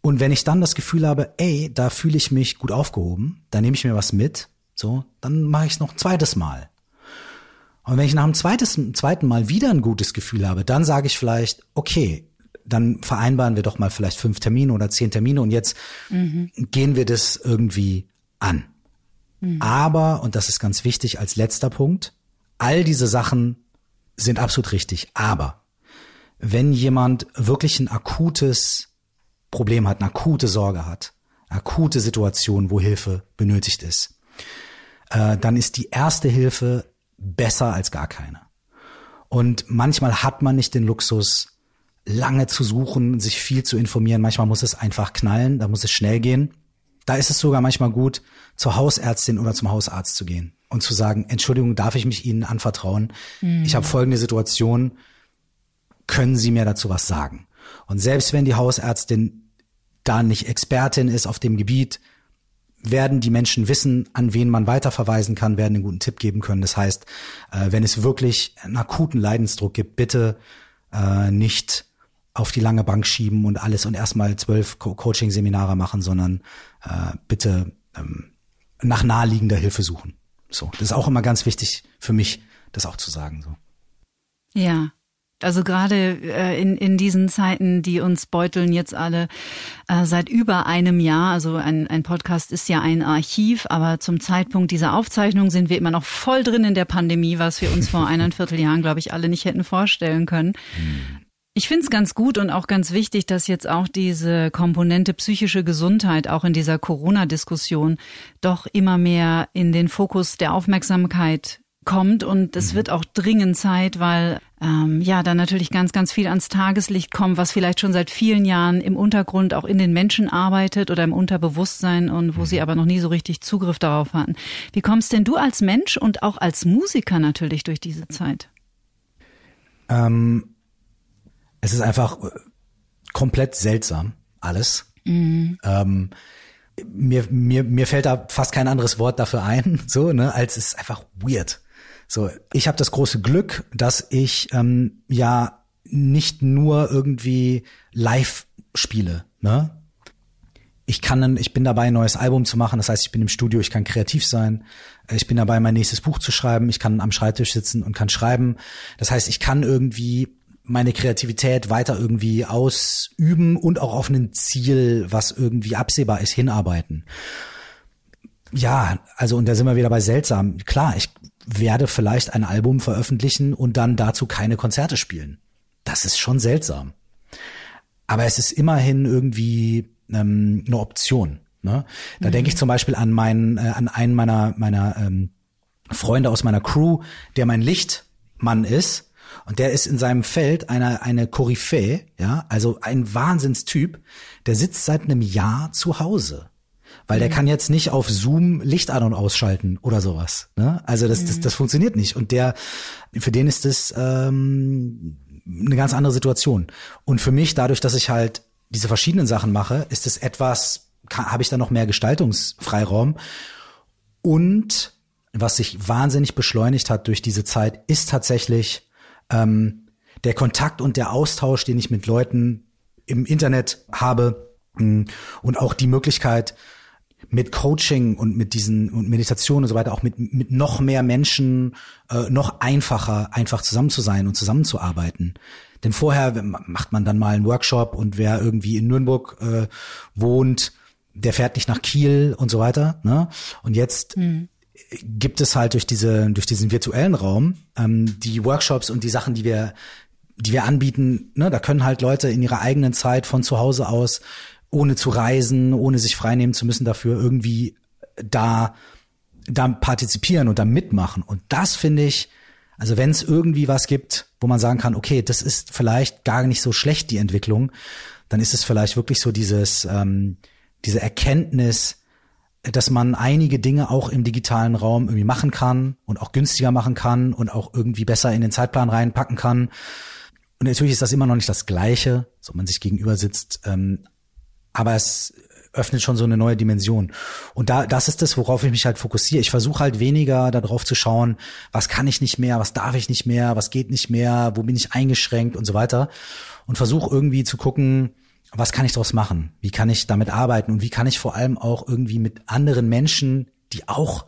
Und wenn ich dann das Gefühl habe, ey, da fühle ich mich gut aufgehoben, dann nehme ich mir was mit, so, dann mache ich es noch ein zweites Mal. Und wenn ich nach dem zweites, zweiten Mal wieder ein gutes Gefühl habe, dann sage ich vielleicht, okay, dann vereinbaren wir doch mal vielleicht fünf Termine oder zehn Termine und jetzt mhm. gehen wir das irgendwie an. Mhm. Aber, und das ist ganz wichtig als letzter Punkt, all diese Sachen sind absolut richtig. Aber wenn jemand wirklich ein akutes Problem hat, eine akute Sorge hat, eine akute Situation, wo Hilfe benötigt ist, äh, dann ist die erste Hilfe besser als gar keine. Und manchmal hat man nicht den Luxus, lange zu suchen, sich viel zu informieren. Manchmal muss es einfach knallen, da muss es schnell gehen. Da ist es sogar manchmal gut, zur Hausärztin oder zum Hausarzt zu gehen und zu sagen, Entschuldigung, darf ich mich Ihnen anvertrauen? Mhm. Ich habe folgende Situation, können Sie mir dazu was sagen? Und selbst wenn die Hausärztin da nicht Expertin ist auf dem Gebiet, werden die Menschen wissen, an wen man weiterverweisen kann, werden einen guten Tipp geben können. Das heißt, äh, wenn es wirklich einen akuten Leidensdruck gibt, bitte äh, nicht auf die lange Bank schieben und alles und erstmal zwölf Co Coaching-Seminare machen, sondern äh, bitte ähm, nach naheliegender Hilfe suchen. So, das ist auch immer ganz wichtig für mich, das auch zu sagen. So. Ja. Also gerade äh, in, in diesen Zeiten, die uns beuteln jetzt alle äh, seit über einem Jahr, also ein, ein Podcast ist ja ein Archiv, aber zum Zeitpunkt dieser Aufzeichnung sind wir immer noch voll drin in der Pandemie, was wir uns vor <laughs> eineinviertel Jahren, glaube ich, alle nicht hätten vorstellen können. Ich finde es ganz gut und auch ganz wichtig, dass jetzt auch diese Komponente psychische Gesundheit auch in dieser Corona-Diskussion doch immer mehr in den Fokus der Aufmerksamkeit kommt und es mhm. wird auch dringend Zeit, weil ähm, ja dann natürlich ganz, ganz viel ans Tageslicht kommt, was vielleicht schon seit vielen Jahren im Untergrund auch in den Menschen arbeitet oder im Unterbewusstsein und wo mhm. sie aber noch nie so richtig Zugriff darauf hatten. Wie kommst denn du als Mensch und auch als Musiker natürlich durch diese Zeit? Ähm es ist einfach äh, komplett seltsam, alles. Mhm. Ähm, mir, mir, mir fällt da fast kein anderes Wort dafür ein, <laughs> so, ne, als es ist einfach weird. So, ich habe das große Glück, dass ich ähm, ja nicht nur irgendwie live spiele, ne? Ich kann, ich bin dabei, ein neues Album zu machen. Das heißt, ich bin im Studio, ich kann kreativ sein. Ich bin dabei, mein nächstes Buch zu schreiben. Ich kann am Schreibtisch sitzen und kann schreiben. Das heißt, ich kann irgendwie meine Kreativität weiter irgendwie ausüben und auch auf ein Ziel, was irgendwie absehbar ist, hinarbeiten. Ja, also und da sind wir wieder bei seltsam. Klar, ich werde vielleicht ein Album veröffentlichen und dann dazu keine Konzerte spielen. Das ist schon seltsam. Aber es ist immerhin irgendwie ähm, eine Option. Ne? Da mhm. denke ich zum Beispiel an meinen, äh, an einen meiner meiner ähm, Freunde aus meiner Crew, der mein Lichtmann ist. Und der ist in seinem Feld eine, eine Koryphäe, ja, also ein Wahnsinnstyp, der sitzt seit einem Jahr zu Hause. Weil der mhm. kann jetzt nicht auf Zoom Licht an und ausschalten oder sowas. Ne? Also das, das, das funktioniert nicht. Und der, für den ist das ähm, eine ganz andere Situation. Und für mich, dadurch, dass ich halt diese verschiedenen Sachen mache, ist es etwas, habe ich da noch mehr Gestaltungsfreiraum. Und was sich wahnsinnig beschleunigt hat durch diese Zeit, ist tatsächlich ähm, der Kontakt und der Austausch, den ich mit Leuten im Internet habe mm, und auch die Möglichkeit, mit Coaching und mit diesen und Meditation und so weiter auch mit mit noch mehr Menschen äh, noch einfacher einfach zusammen zu sein und zusammenzuarbeiten. Denn vorher macht man dann mal einen Workshop und wer irgendwie in Nürnberg äh, wohnt, der fährt nicht nach Kiel und so weiter. Ne? Und jetzt mhm. Gibt es halt durch diese durch diesen virtuellen Raum ähm, die Workshops und die Sachen, die wir die wir anbieten. Ne? Da können halt Leute in ihrer eigenen Zeit von zu Hause aus ohne zu reisen, ohne sich freinehmen zu müssen, dafür irgendwie da, da partizipieren und da mitmachen. Und das finde ich, also wenn es irgendwie was gibt, wo man sagen kann, okay, das ist vielleicht gar nicht so schlecht, die Entwicklung, dann ist es vielleicht wirklich so dieses, ähm, diese Erkenntnis, dass man einige Dinge auch im digitalen Raum irgendwie machen kann und auch günstiger machen kann und auch irgendwie besser in den Zeitplan reinpacken kann. Und natürlich ist das immer noch nicht das Gleiche, so man sich gegenüber sitzt, ähm, aber es öffnet schon so eine neue Dimension. Und da, das ist das, worauf ich mich halt fokussiere. Ich versuche halt weniger darauf zu schauen, was kann ich nicht mehr, was darf ich nicht mehr, was geht nicht mehr, wo bin ich eingeschränkt und so weiter. Und versuche irgendwie zu gucken, was kann ich daraus machen? Wie kann ich damit arbeiten? Und wie kann ich vor allem auch irgendwie mit anderen Menschen, die auch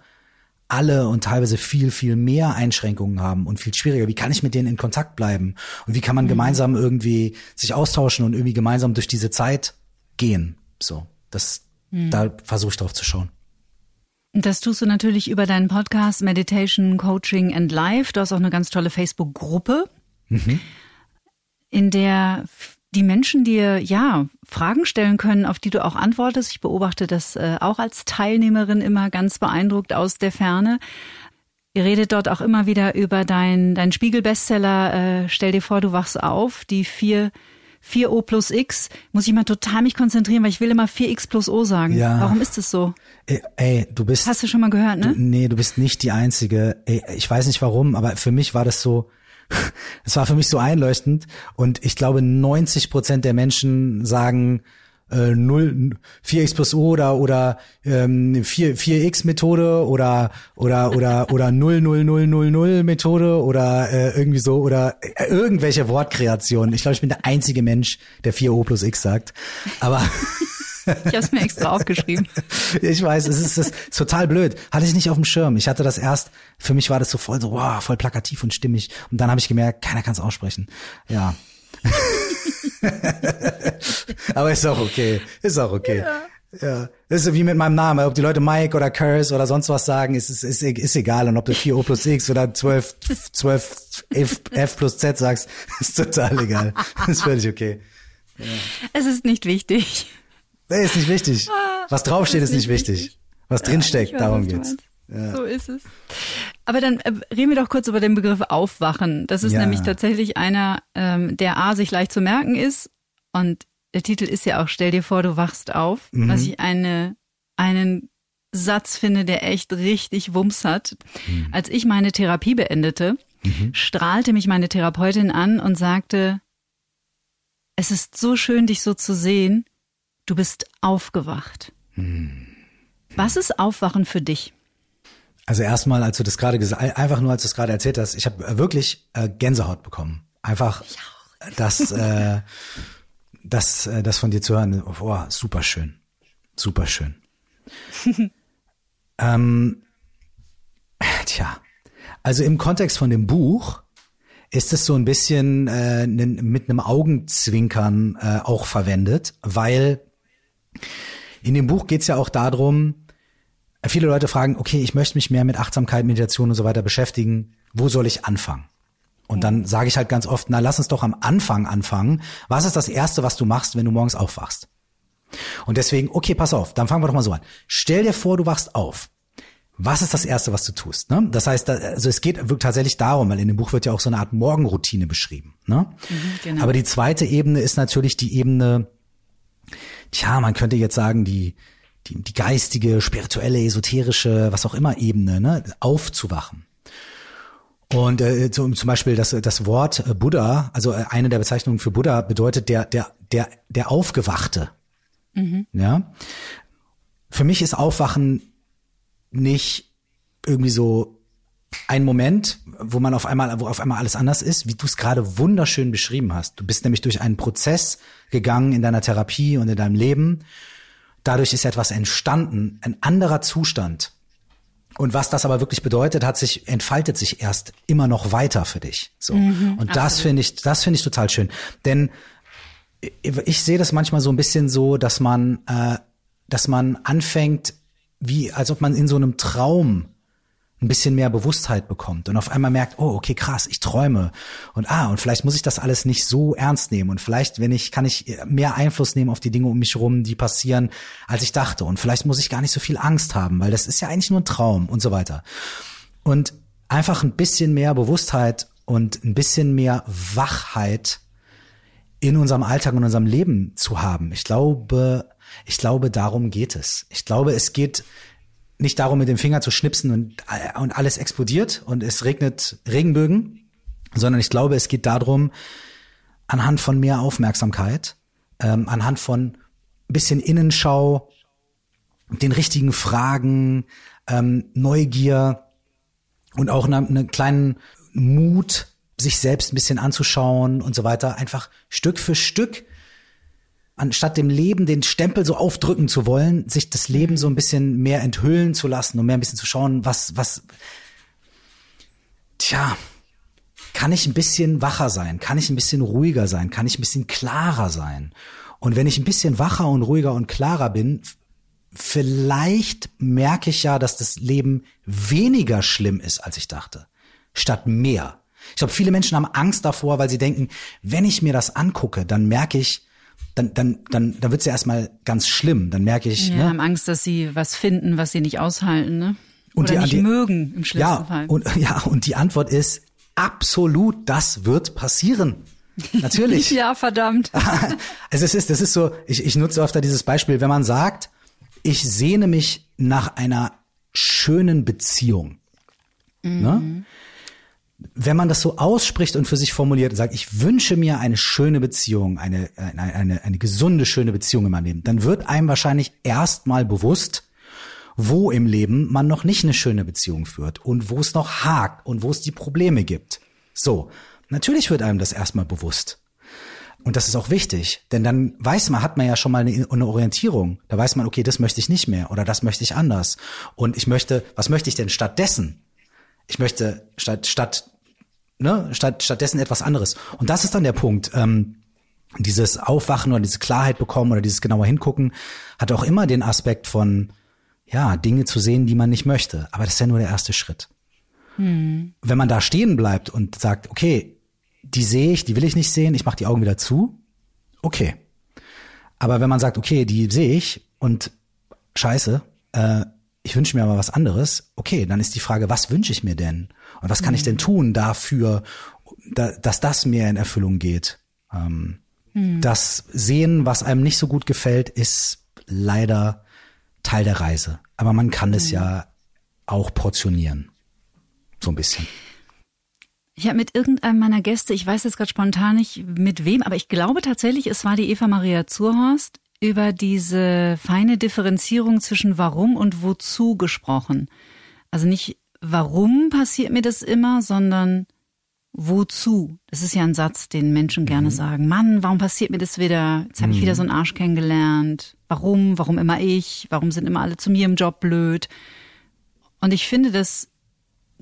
alle und teilweise viel, viel mehr Einschränkungen haben und viel schwieriger. Wie kann ich mit denen in Kontakt bleiben? Und wie kann man mhm. gemeinsam irgendwie sich austauschen und irgendwie gemeinsam durch diese Zeit gehen. So, das, hm. da versuche ich drauf zu schauen. Das tust du natürlich über deinen Podcast Meditation, Coaching and Life. Du hast auch eine ganz tolle Facebook-Gruppe, mhm. in der die Menschen dir ja Fragen stellen können, auf die du auch antwortest. Ich beobachte das äh, auch als Teilnehmerin immer ganz beeindruckt aus der Ferne. Ihr redet dort auch immer wieder über dein, dein Spiegel-Bestseller. Äh, stell dir vor, du wachst auf, die vier 4O plus X, muss ich mal total mich konzentrieren, weil ich will immer 4X plus O sagen. Ja. Warum ist das so? Ey, ey, du bist. Hast du schon mal gehört, ne? Du, nee, du bist nicht die Einzige. Ey, ich weiß nicht warum, aber für mich war das so, <laughs> es war für mich so einleuchtend und ich glaube 90 Prozent der Menschen sagen, äh, 0, 4x plus o oder oder ähm, 4, 4x Methode oder oder oder oder 0 0 0 0 0 Methode oder äh, irgendwie so oder äh, irgendwelche Wortkreationen. Ich glaube, ich bin der einzige Mensch, der 4o plus x sagt. Aber <laughs> Ich habe es mir extra aufgeschrieben. <laughs> ich weiß, es ist, es ist total blöd. Hatte ich nicht auf dem Schirm. Ich hatte das erst, für mich war das so voll so, wow, voll plakativ und stimmig. Und dann habe ich gemerkt, keiner kann es aussprechen. Ja. <laughs> Aber ist auch okay. Ist auch okay. Ja. Ja, das ist so wie mit meinem Namen. Ob die Leute Mike oder Curse oder sonst was sagen, ist, ist, ist, ist egal. Und ob du 4O plus X oder 12, 12 F, F plus Z sagst, <laughs> ist total egal. ist völlig okay. Ja. Es ist nicht wichtig. Nee, ist nicht wichtig. Ah, was draufsteht, ist, ist nicht wichtig. wichtig. Was drinsteckt, ja, darum geht's. Ja. So ist es. Aber dann äh, reden wir doch kurz über den Begriff Aufwachen. Das ist ja. nämlich tatsächlich einer, ähm, der A, sich leicht zu merken ist. Und der Titel ist ja auch, stell dir vor, du wachst auf. Mhm. Was ich eine, einen Satz finde, der echt richtig Wumms hat. Mhm. Als ich meine Therapie beendete, mhm. strahlte mich meine Therapeutin an und sagte, es ist so schön, dich so zu sehen. Du bist aufgewacht. Mhm. Was ist Aufwachen für dich? Also erstmal, als du das gerade gesagt, einfach nur als du es gerade erzählt hast, ich habe wirklich äh, Gänsehaut bekommen. Einfach, das, äh, das, äh, das von dir zu hören, oh, super schön, super schön. <laughs> ähm, tja, also im Kontext von dem Buch ist es so ein bisschen äh, mit einem Augenzwinkern äh, auch verwendet, weil in dem Buch geht es ja auch darum, viele Leute fragen, okay, ich möchte mich mehr mit Achtsamkeit, Meditation und so weiter beschäftigen. Wo soll ich anfangen? Und dann sage ich halt ganz oft, na, lass uns doch am Anfang anfangen. Was ist das Erste, was du machst, wenn du morgens aufwachst? Und deswegen, okay, pass auf, dann fangen wir doch mal so an. Stell dir vor, du wachst auf. Was ist das Erste, was du tust? Ne? Das heißt, also es geht tatsächlich darum, weil in dem Buch wird ja auch so eine Art Morgenroutine beschrieben. Ne? Mhm, genau. Aber die zweite Ebene ist natürlich die Ebene, tja, man könnte jetzt sagen, die, die, die geistige, spirituelle, esoterische, was auch immer Ebene, ne? aufzuwachen. Und äh, zum, zum Beispiel das, das Wort äh, Buddha, also äh, eine der Bezeichnungen für Buddha bedeutet der, der, der, der Aufgewachte. Mhm. Ja. Für mich ist Aufwachen nicht irgendwie so ein Moment, wo man auf einmal, wo auf einmal alles anders ist, wie du es gerade wunderschön beschrieben hast. Du bist nämlich durch einen Prozess gegangen in deiner Therapie und in deinem Leben. Dadurch ist etwas entstanden, ein anderer Zustand. Und was das aber wirklich bedeutet, hat sich entfaltet sich erst immer noch weiter für dich. So. Mhm, und das finde ich, das finde ich total schön, denn ich sehe das manchmal so ein bisschen so, dass man, äh, dass man anfängt, wie als ob man in so einem Traum ein bisschen mehr Bewusstheit bekommt und auf einmal merkt, oh, okay, krass, ich träume und ah, und vielleicht muss ich das alles nicht so ernst nehmen und vielleicht, wenn ich, kann ich mehr Einfluss nehmen auf die Dinge um mich rum, die passieren, als ich dachte und vielleicht muss ich gar nicht so viel Angst haben, weil das ist ja eigentlich nur ein Traum und so weiter. Und einfach ein bisschen mehr Bewusstheit und ein bisschen mehr Wachheit in unserem Alltag und unserem Leben zu haben. Ich glaube, ich glaube, darum geht es. Ich glaube, es geht nicht darum, mit dem Finger zu schnipsen und, und alles explodiert und es regnet Regenbögen, sondern ich glaube, es geht darum, anhand von mehr Aufmerksamkeit, ähm, anhand von bisschen Innenschau, den richtigen Fragen, ähm, Neugier und auch einen eine kleinen Mut, sich selbst ein bisschen anzuschauen und so weiter, einfach Stück für Stück anstatt dem Leben den Stempel so aufdrücken zu wollen, sich das Leben so ein bisschen mehr enthüllen zu lassen und mehr ein bisschen zu schauen, was, was, tja, kann ich ein bisschen wacher sein? Kann ich ein bisschen ruhiger sein? Kann ich ein bisschen klarer sein? Und wenn ich ein bisschen wacher und ruhiger und klarer bin, vielleicht merke ich ja, dass das Leben weniger schlimm ist, als ich dachte, statt mehr. Ich glaube, viele Menschen haben Angst davor, weil sie denken, wenn ich mir das angucke, dann merke ich, dann, dann, dann, dann wird's ja erstmal ganz schlimm. Dann merke ich. Ja, ne? haben Angst, dass sie was finden, was sie nicht aushalten, ne? Oder die, nicht die, mögen im schlimmsten ja, Fall. Und, <laughs> ja, und die Antwort ist absolut, das wird passieren. Natürlich. <laughs> ja, verdammt. also <laughs> es ist, das ist so, ich, ich nutze öfter dieses Beispiel, wenn man sagt, ich sehne mich nach einer schönen Beziehung. Ne? Mhm. Ne? Wenn man das so ausspricht und für sich formuliert und sagt, ich wünsche mir eine schöne Beziehung, eine, eine, eine, eine gesunde, schöne Beziehung in meinem Leben, dann wird einem wahrscheinlich erstmal bewusst, wo im Leben man noch nicht eine schöne Beziehung führt und wo es noch hakt und wo es die Probleme gibt. So, natürlich wird einem das erstmal bewusst. Und das ist auch wichtig, denn dann weiß man, hat man ja schon mal eine, eine, Orientierung. Da weiß man, okay, das möchte ich nicht mehr oder das möchte ich anders. Und ich möchte, was möchte ich denn stattdessen? Ich möchte statt, statt ne, statt, stattdessen etwas anderes. Und das ist dann der Punkt. Ähm, dieses Aufwachen oder diese Klarheit bekommen oder dieses genauer hingucken hat auch immer den Aspekt von, ja, Dinge zu sehen, die man nicht möchte. Aber das ist ja nur der erste Schritt. Hm. Wenn man da stehen bleibt und sagt, okay, die sehe ich, die will ich nicht sehen, ich mache die Augen wieder zu, okay. Aber wenn man sagt, okay, die sehe ich und scheiße, äh, ich wünsche mir aber was anderes, okay, dann ist die Frage, was wünsche ich mir denn? Und was kann mhm. ich denn mhm. tun dafür, da, dass das mehr in Erfüllung geht? Ähm, mhm. Das Sehen, was einem nicht so gut gefällt, ist leider Teil der Reise. Aber man kann es mhm. ja auch portionieren. So ein bisschen. Ich habe mit irgendeinem meiner Gäste, ich weiß jetzt gerade spontan nicht mit wem, aber ich glaube tatsächlich, es war die Eva Maria Zurhorst, über diese feine Differenzierung zwischen warum und wozu gesprochen. Also nicht warum passiert mir das immer, sondern wozu? Das ist ja ein Satz, den Menschen gerne mhm. sagen. Mann, warum passiert mir das wieder? Jetzt habe ich wieder mhm. so einen Arsch kennengelernt. Warum? Warum immer ich? Warum sind immer alle zu mir im Job blöd? Und ich finde das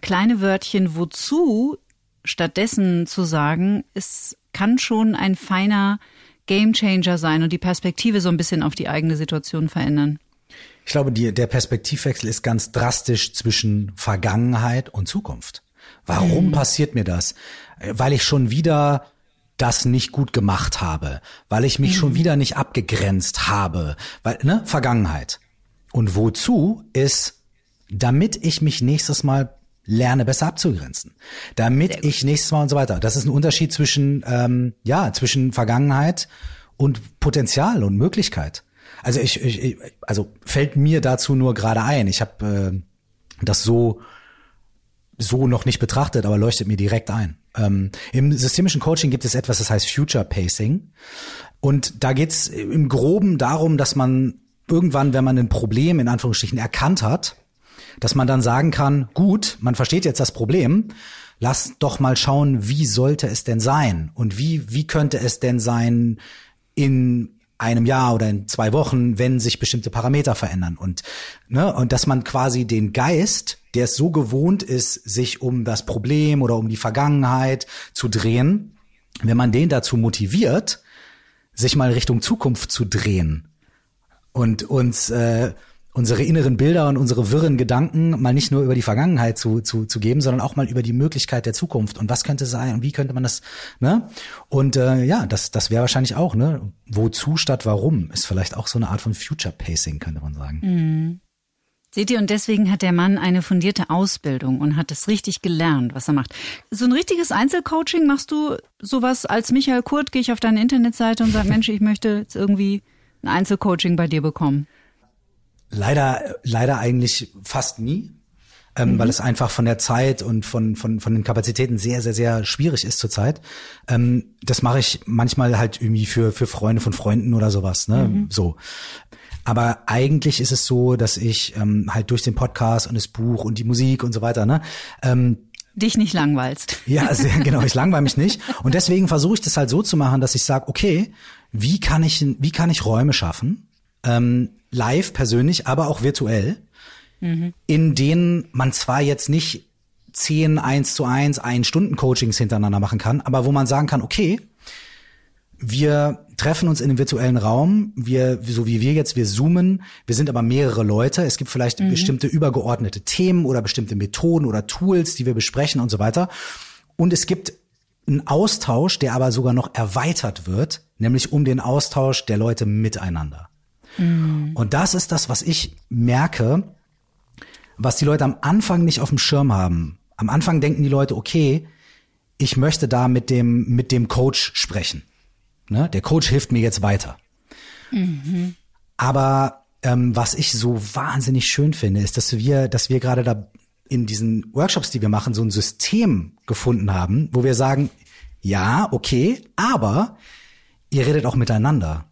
kleine Wörtchen wozu stattdessen zu sagen, es kann schon ein feiner Gamechanger sein und die Perspektive so ein bisschen auf die eigene Situation verändern. Ich glaube, die, der Perspektivwechsel ist ganz drastisch zwischen Vergangenheit und Zukunft. Warum mhm. passiert mir das? Weil ich schon wieder das nicht gut gemacht habe, weil ich mich mhm. schon wieder nicht abgegrenzt habe, weil ne Vergangenheit. Und wozu ist, damit ich mich nächstes Mal lerne besser abzugrenzen, damit ich nächstes Mal und so weiter. Das ist ein Unterschied zwischen ähm, ja zwischen Vergangenheit und Potenzial und Möglichkeit. Also ich, ich also fällt mir dazu nur gerade ein. Ich habe äh, das so so noch nicht betrachtet, aber leuchtet mir direkt ein. Ähm, Im systemischen Coaching gibt es etwas, das heißt Future Pacing. Und da geht's im Groben darum, dass man irgendwann, wenn man ein Problem in Anführungsstrichen erkannt hat, dass man dann sagen kann, gut, man versteht jetzt das Problem, lass doch mal schauen, wie sollte es denn sein? Und wie, wie könnte es denn sein in einem Jahr oder in zwei Wochen, wenn sich bestimmte Parameter verändern? Und ne und dass man quasi den Geist, der es so gewohnt ist, sich um das Problem oder um die Vergangenheit zu drehen, wenn man den dazu motiviert, sich mal Richtung Zukunft zu drehen und uns äh, unsere inneren Bilder und unsere wirren Gedanken mal nicht nur über die Vergangenheit zu, zu, zu geben, sondern auch mal über die Möglichkeit der Zukunft und was könnte sein und wie könnte man das, ne? Und äh, ja, das, das wäre wahrscheinlich auch, ne? Wozu statt warum ist vielleicht auch so eine Art von Future Pacing, könnte man sagen. Mhm. Seht ihr, und deswegen hat der Mann eine fundierte Ausbildung und hat es richtig gelernt, was er macht. So ein richtiges Einzelcoaching machst du sowas als Michael Kurt, gehe ich auf deine Internetseite und sage, <laughs> Mensch, ich möchte jetzt irgendwie ein Einzelcoaching bei dir bekommen. Leider, leider eigentlich fast nie. Ähm, mhm. weil es einfach von der Zeit und von, von, von den Kapazitäten sehr, sehr, sehr schwierig ist zurzeit. Ähm, das mache ich manchmal halt irgendwie für, für Freunde von Freunden oder sowas, ne? Mhm. So. Aber eigentlich ist es so, dass ich ähm, halt durch den Podcast und das Buch und die Musik und so weiter, ne, ähm, dich nicht langweilst. <laughs> Ja, sehr, genau, ich langweile mich nicht. Und deswegen versuche ich das halt so zu machen, dass ich sage, okay, wie kann ich, wie kann ich Räume schaffen, ähm, live persönlich, aber auch virtuell, mhm. in denen man zwar jetzt nicht zehn eins zu eins ein Stunden Coachings hintereinander machen kann, aber wo man sagen kann, okay, wir treffen uns in einem virtuellen Raum, wir, so wie wir jetzt, wir zoomen, wir sind aber mehrere Leute, es gibt vielleicht mhm. bestimmte übergeordnete Themen oder bestimmte Methoden oder Tools, die wir besprechen und so weiter. Und es gibt einen Austausch, der aber sogar noch erweitert wird, nämlich um den Austausch der Leute miteinander. Mhm. Und das ist das, was ich merke, was die Leute am Anfang nicht auf dem Schirm haben. Am Anfang denken die Leute, okay, ich möchte da mit dem, mit dem Coach sprechen. Ne? Der Coach hilft mir jetzt weiter. Mhm. Aber ähm, was ich so wahnsinnig schön finde, ist, dass wir, dass wir gerade da in diesen Workshops, die wir machen, so ein System gefunden haben, wo wir sagen, ja, okay, aber ihr redet auch miteinander.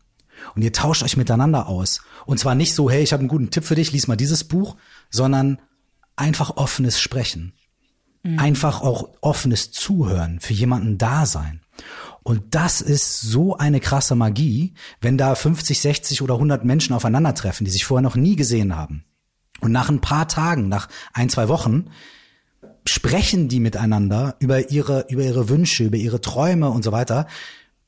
Und ihr tauscht euch miteinander aus. Und zwar nicht so, hey, ich habe einen guten Tipp für dich, lies mal dieses Buch, sondern einfach offenes Sprechen. Mhm. Einfach auch offenes Zuhören, für jemanden da sein. Und das ist so eine krasse Magie, wenn da 50, 60 oder 100 Menschen aufeinandertreffen, die sich vorher noch nie gesehen haben. Und nach ein paar Tagen, nach ein, zwei Wochen, sprechen die miteinander über ihre, über ihre Wünsche, über ihre Träume und so weiter,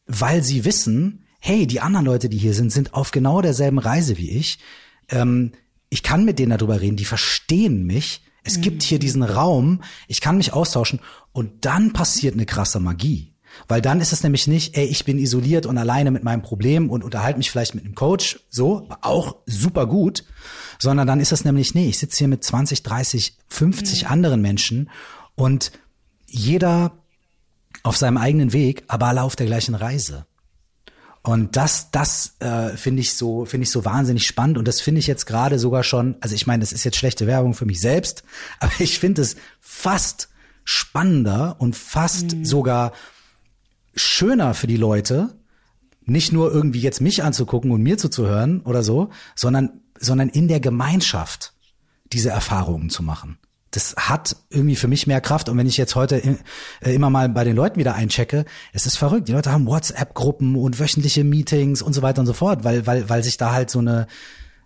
weil sie wissen, hey, die anderen Leute, die hier sind, sind auf genau derselben Reise wie ich. Ähm, ich kann mit denen darüber reden, die verstehen mich. Es mhm. gibt hier diesen Raum, ich kann mich austauschen und dann passiert eine krasse Magie. Weil dann ist es nämlich nicht, ey, ich bin isoliert und alleine mit meinem Problem und unterhalte mich vielleicht mit einem Coach, so, auch super gut, sondern dann ist es nämlich, nee, ich sitze hier mit 20, 30, 50 mhm. anderen Menschen und jeder auf seinem eigenen Weg, aber alle auf der gleichen Reise. Und das, das äh, finde ich so, finde ich so wahnsinnig spannend. Und das finde ich jetzt gerade sogar schon, also ich meine, das ist jetzt schlechte Werbung für mich selbst, <laughs> aber ich finde es fast spannender und fast mhm. sogar schöner für die Leute, nicht nur irgendwie jetzt mich anzugucken und mir zuzuhören oder so, sondern, sondern in der Gemeinschaft diese Erfahrungen zu machen das hat irgendwie für mich mehr Kraft. Und wenn ich jetzt heute äh, immer mal bei den Leuten wieder einchecke, es ist verrückt. Die Leute haben WhatsApp-Gruppen und wöchentliche Meetings und so weiter und so fort, weil, weil, weil sich da halt so eine,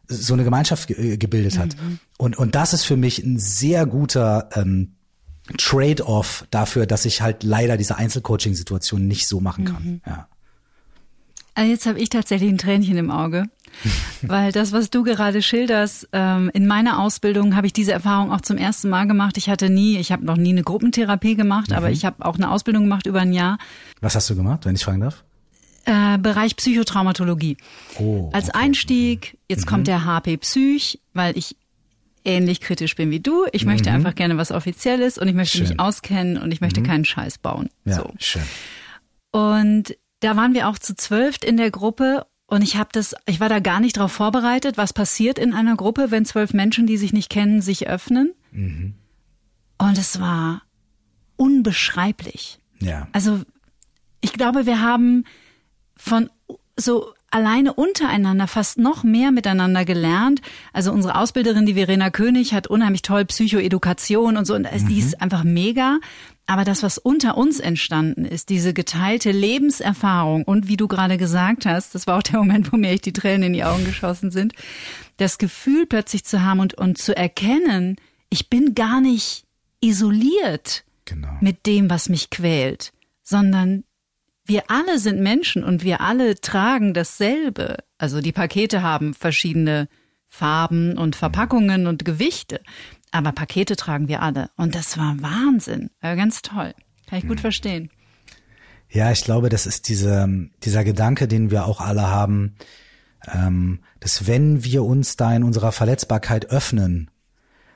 so eine Gemeinschaft ge gebildet hat. Mhm. Und, und das ist für mich ein sehr guter ähm, Trade-off dafür, dass ich halt leider diese Einzelcoaching-Situation nicht so machen kann. Mhm. Ja. Also jetzt habe ich tatsächlich ein Tränchen im Auge. <laughs> weil das, was du gerade schilderst, ähm, in meiner Ausbildung habe ich diese Erfahrung auch zum ersten Mal gemacht. Ich hatte nie, ich habe noch nie eine Gruppentherapie gemacht, mhm. aber ich habe auch eine Ausbildung gemacht über ein Jahr. Was hast du gemacht, wenn ich fragen darf? Äh, Bereich Psychotraumatologie. Oh, Als okay. Einstieg, jetzt mhm. kommt der HP Psych, weil ich ähnlich kritisch bin wie du. Ich möchte mhm. einfach gerne was Offizielles und ich möchte schön. mich auskennen und ich möchte mhm. keinen Scheiß bauen. Ja, so. schön. Und da waren wir auch zu zwölf in der Gruppe und ich habe das, ich war da gar nicht darauf vorbereitet, was passiert in einer Gruppe, wenn zwölf Menschen, die sich nicht kennen, sich öffnen. Mhm. Und es war unbeschreiblich. Ja. Also ich glaube, wir haben von so alleine untereinander fast noch mehr miteinander gelernt. Also unsere Ausbilderin, die Verena König, hat unheimlich toll Psychoedukation und so. Und mhm. die ist einfach mega. Aber das, was unter uns entstanden ist, diese geteilte Lebenserfahrung und wie du gerade gesagt hast, das war auch der Moment, wo mir echt die Tränen in die Augen geschossen sind, das Gefühl plötzlich zu haben und, und zu erkennen, ich bin gar nicht isoliert genau. mit dem, was mich quält, sondern wir alle sind Menschen und wir alle tragen dasselbe. Also die Pakete haben verschiedene Farben und Verpackungen und Gewichte. Aber Pakete tragen wir alle. Und das war Wahnsinn. War ganz toll. Kann ich gut hm. verstehen. Ja, ich glaube, das ist diese, dieser Gedanke, den wir auch alle haben, ähm, dass wenn wir uns da in unserer Verletzbarkeit öffnen,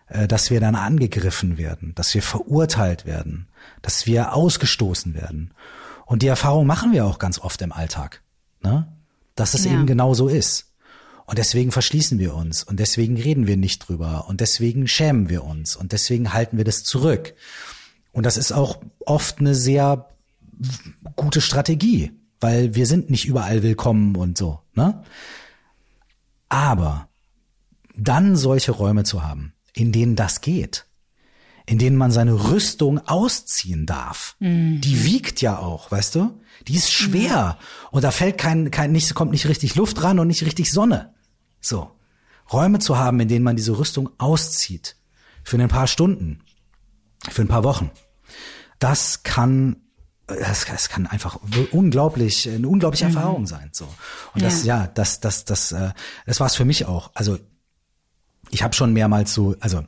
äh, dass wir dann angegriffen werden, dass wir verurteilt werden, dass wir ausgestoßen werden. Und die Erfahrung machen wir auch ganz oft im Alltag, ne? dass es ja. eben genau so ist. Und deswegen verschließen wir uns und deswegen reden wir nicht drüber und deswegen schämen wir uns und deswegen halten wir das zurück. Und das ist auch oft eine sehr gute Strategie, weil wir sind nicht überall willkommen und so, ne? Aber dann solche Räume zu haben, in denen das geht, in denen man seine Rüstung ausziehen darf. Mhm. Die wiegt ja auch, weißt du? Die ist schwer und da fällt kein, kein nicht, kommt nicht richtig Luft ran und nicht richtig Sonne. So. Räume zu haben, in denen man diese Rüstung auszieht. Für ein paar Stunden. Für ein paar Wochen. Das kann das, das kann einfach unglaublich eine unglaubliche mhm. Erfahrung sein so und das ja, ja das das das äh, das war es für mich auch also ich habe schon mehrmals so, also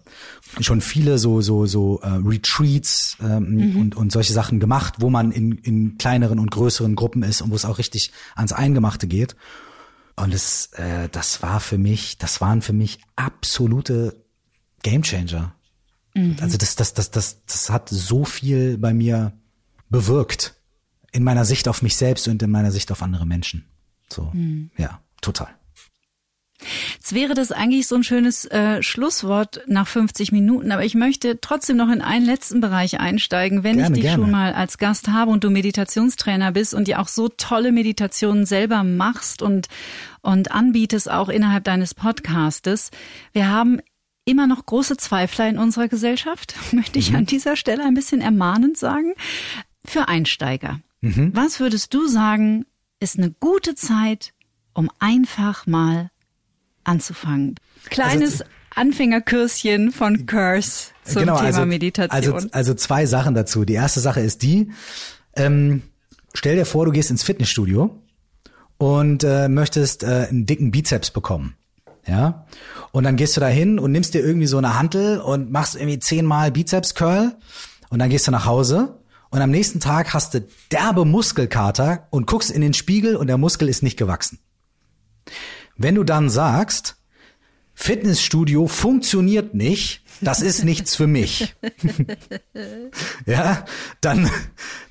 schon viele so so so äh, Retreats ähm, mhm. und und solche Sachen gemacht, wo man in in kleineren und größeren Gruppen ist und wo es auch richtig ans Eingemachte geht. Und es, äh, das war für mich, das waren für mich absolute Gamechanger. Mhm. Also das, das, das, das, das hat so viel bei mir bewirkt in meiner Sicht auf mich selbst und in meiner Sicht auf andere Menschen. So, mhm. ja, total. Jetzt wäre das eigentlich so ein schönes äh, Schlusswort nach 50 Minuten, aber ich möchte trotzdem noch in einen letzten Bereich einsteigen, wenn gerne, ich dich gerne. schon mal als Gast habe und du Meditationstrainer bist und dir auch so tolle Meditationen selber machst und, und anbietest auch innerhalb deines Podcastes. Wir haben immer noch große Zweifler in unserer Gesellschaft, <laughs> möchte ich mhm. an dieser Stelle ein bisschen ermahnend sagen. Für Einsteiger. Mhm. Was würdest du sagen, ist eine gute Zeit, um einfach mal anzufangen. Kleines also, Anfängerkürschen von Curse zum genau, Thema also, Meditation. Also, also zwei Sachen dazu. Die erste Sache ist die, ähm, stell dir vor, du gehst ins Fitnessstudio und äh, möchtest äh, einen dicken Bizeps bekommen. Ja. Und dann gehst du da hin und nimmst dir irgendwie so eine Hantel und machst irgendwie zehnmal Bizeps Curl und dann gehst du nach Hause und am nächsten Tag hast du derbe Muskelkater und guckst in den Spiegel und der Muskel ist nicht gewachsen. Wenn du dann sagst, Fitnessstudio funktioniert nicht, das ist nichts für mich. <laughs> ja, dann,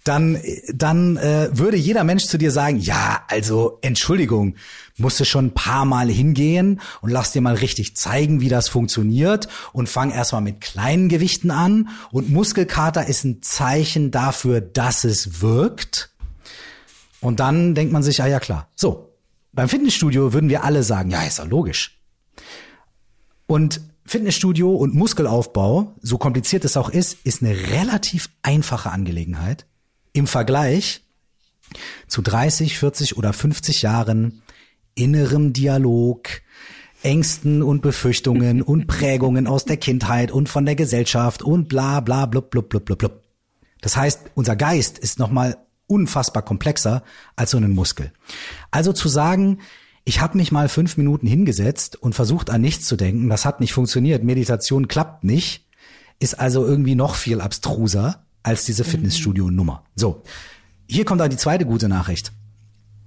dann, dann äh, würde jeder Mensch zu dir sagen, ja, also Entschuldigung, musst du schon ein paar Mal hingehen und lass dir mal richtig zeigen, wie das funktioniert und fang erstmal mit kleinen Gewichten an und Muskelkater ist ein Zeichen dafür, dass es wirkt. Und dann denkt man sich, ah ja klar, so, beim Fitnessstudio würden wir alle sagen, ja, ist ja logisch. Und Fitnessstudio und Muskelaufbau, so kompliziert es auch ist, ist eine relativ einfache Angelegenheit im Vergleich zu 30, 40 oder 50 Jahren innerem Dialog, Ängsten und Befürchtungen und <laughs> Prägungen aus der Kindheit und von der Gesellschaft und bla bla blub blub blub blub blub. Das heißt, unser Geist ist nochmal unfassbar komplexer als so ein Muskel. Also zu sagen, Ich habe mich mal fünf Minuten hingesetzt und versucht an nichts zu denken. Das hat nicht funktioniert. Meditation klappt nicht. Ist also irgendwie noch viel abstruser als diese Fitnessstudio-Nummer. So, hier kommt dann die zweite gute Nachricht.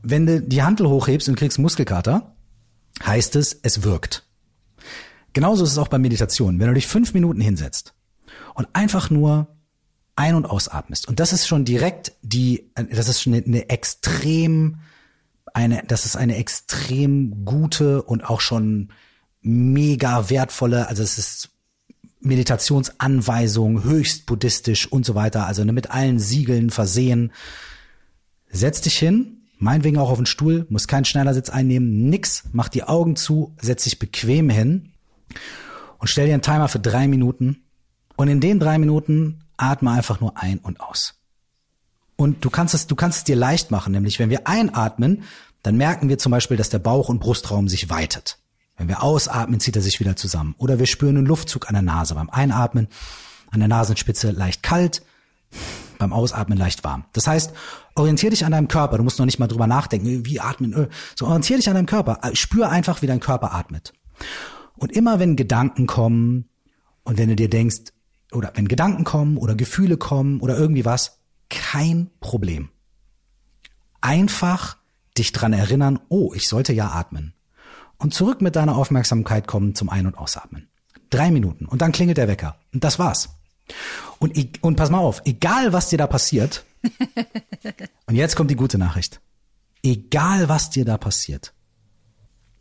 Wenn du die Handel hochhebst und kriegst Muskelkater, heißt es, es wirkt. Genauso ist es auch bei Meditation. Wenn du dich fünf Minuten hinsetzt und einfach nur ein- und ausatmest, und das ist schon direkt die, das ist schon eine, eine extrem, eine, das ist eine extrem gute und auch schon mega wertvolle, also es ist Meditationsanweisung, höchst buddhistisch und so weiter, also mit allen Siegeln versehen. Setz dich hin, meinetwegen auch auf den Stuhl, muss keinen Schneidersitz einnehmen, nix, mach die Augen zu, setz dich bequem hin und stell dir einen Timer für drei Minuten. Und in den drei Minuten atme einfach nur ein und aus. Und du kannst es, du kannst es dir leicht machen, nämlich wenn wir einatmen, dann merken wir zum Beispiel, dass der Bauch- und Brustraum sich weitet. Wenn wir ausatmen, zieht er sich wieder zusammen. Oder wir spüren einen Luftzug an der Nase. Beim Einatmen an der Nasenspitze leicht kalt, beim Ausatmen leicht warm. Das heißt, orientier dich an deinem Körper. Du musst noch nicht mal drüber nachdenken, wie atmen. So orientier dich an deinem Körper. Spür einfach, wie dein Körper atmet. Und immer wenn Gedanken kommen und wenn du dir denkst, oder wenn Gedanken kommen oder Gefühle kommen oder irgendwie was, kein Problem. Einfach dich dran erinnern, oh, ich sollte ja atmen. Und zurück mit deiner Aufmerksamkeit kommen zum Ein- und Ausatmen. Drei Minuten und dann klingelt der Wecker. Und das war's. Und, und pass mal auf, egal was dir da passiert, <laughs> und jetzt kommt die gute Nachricht. Egal was dir da passiert,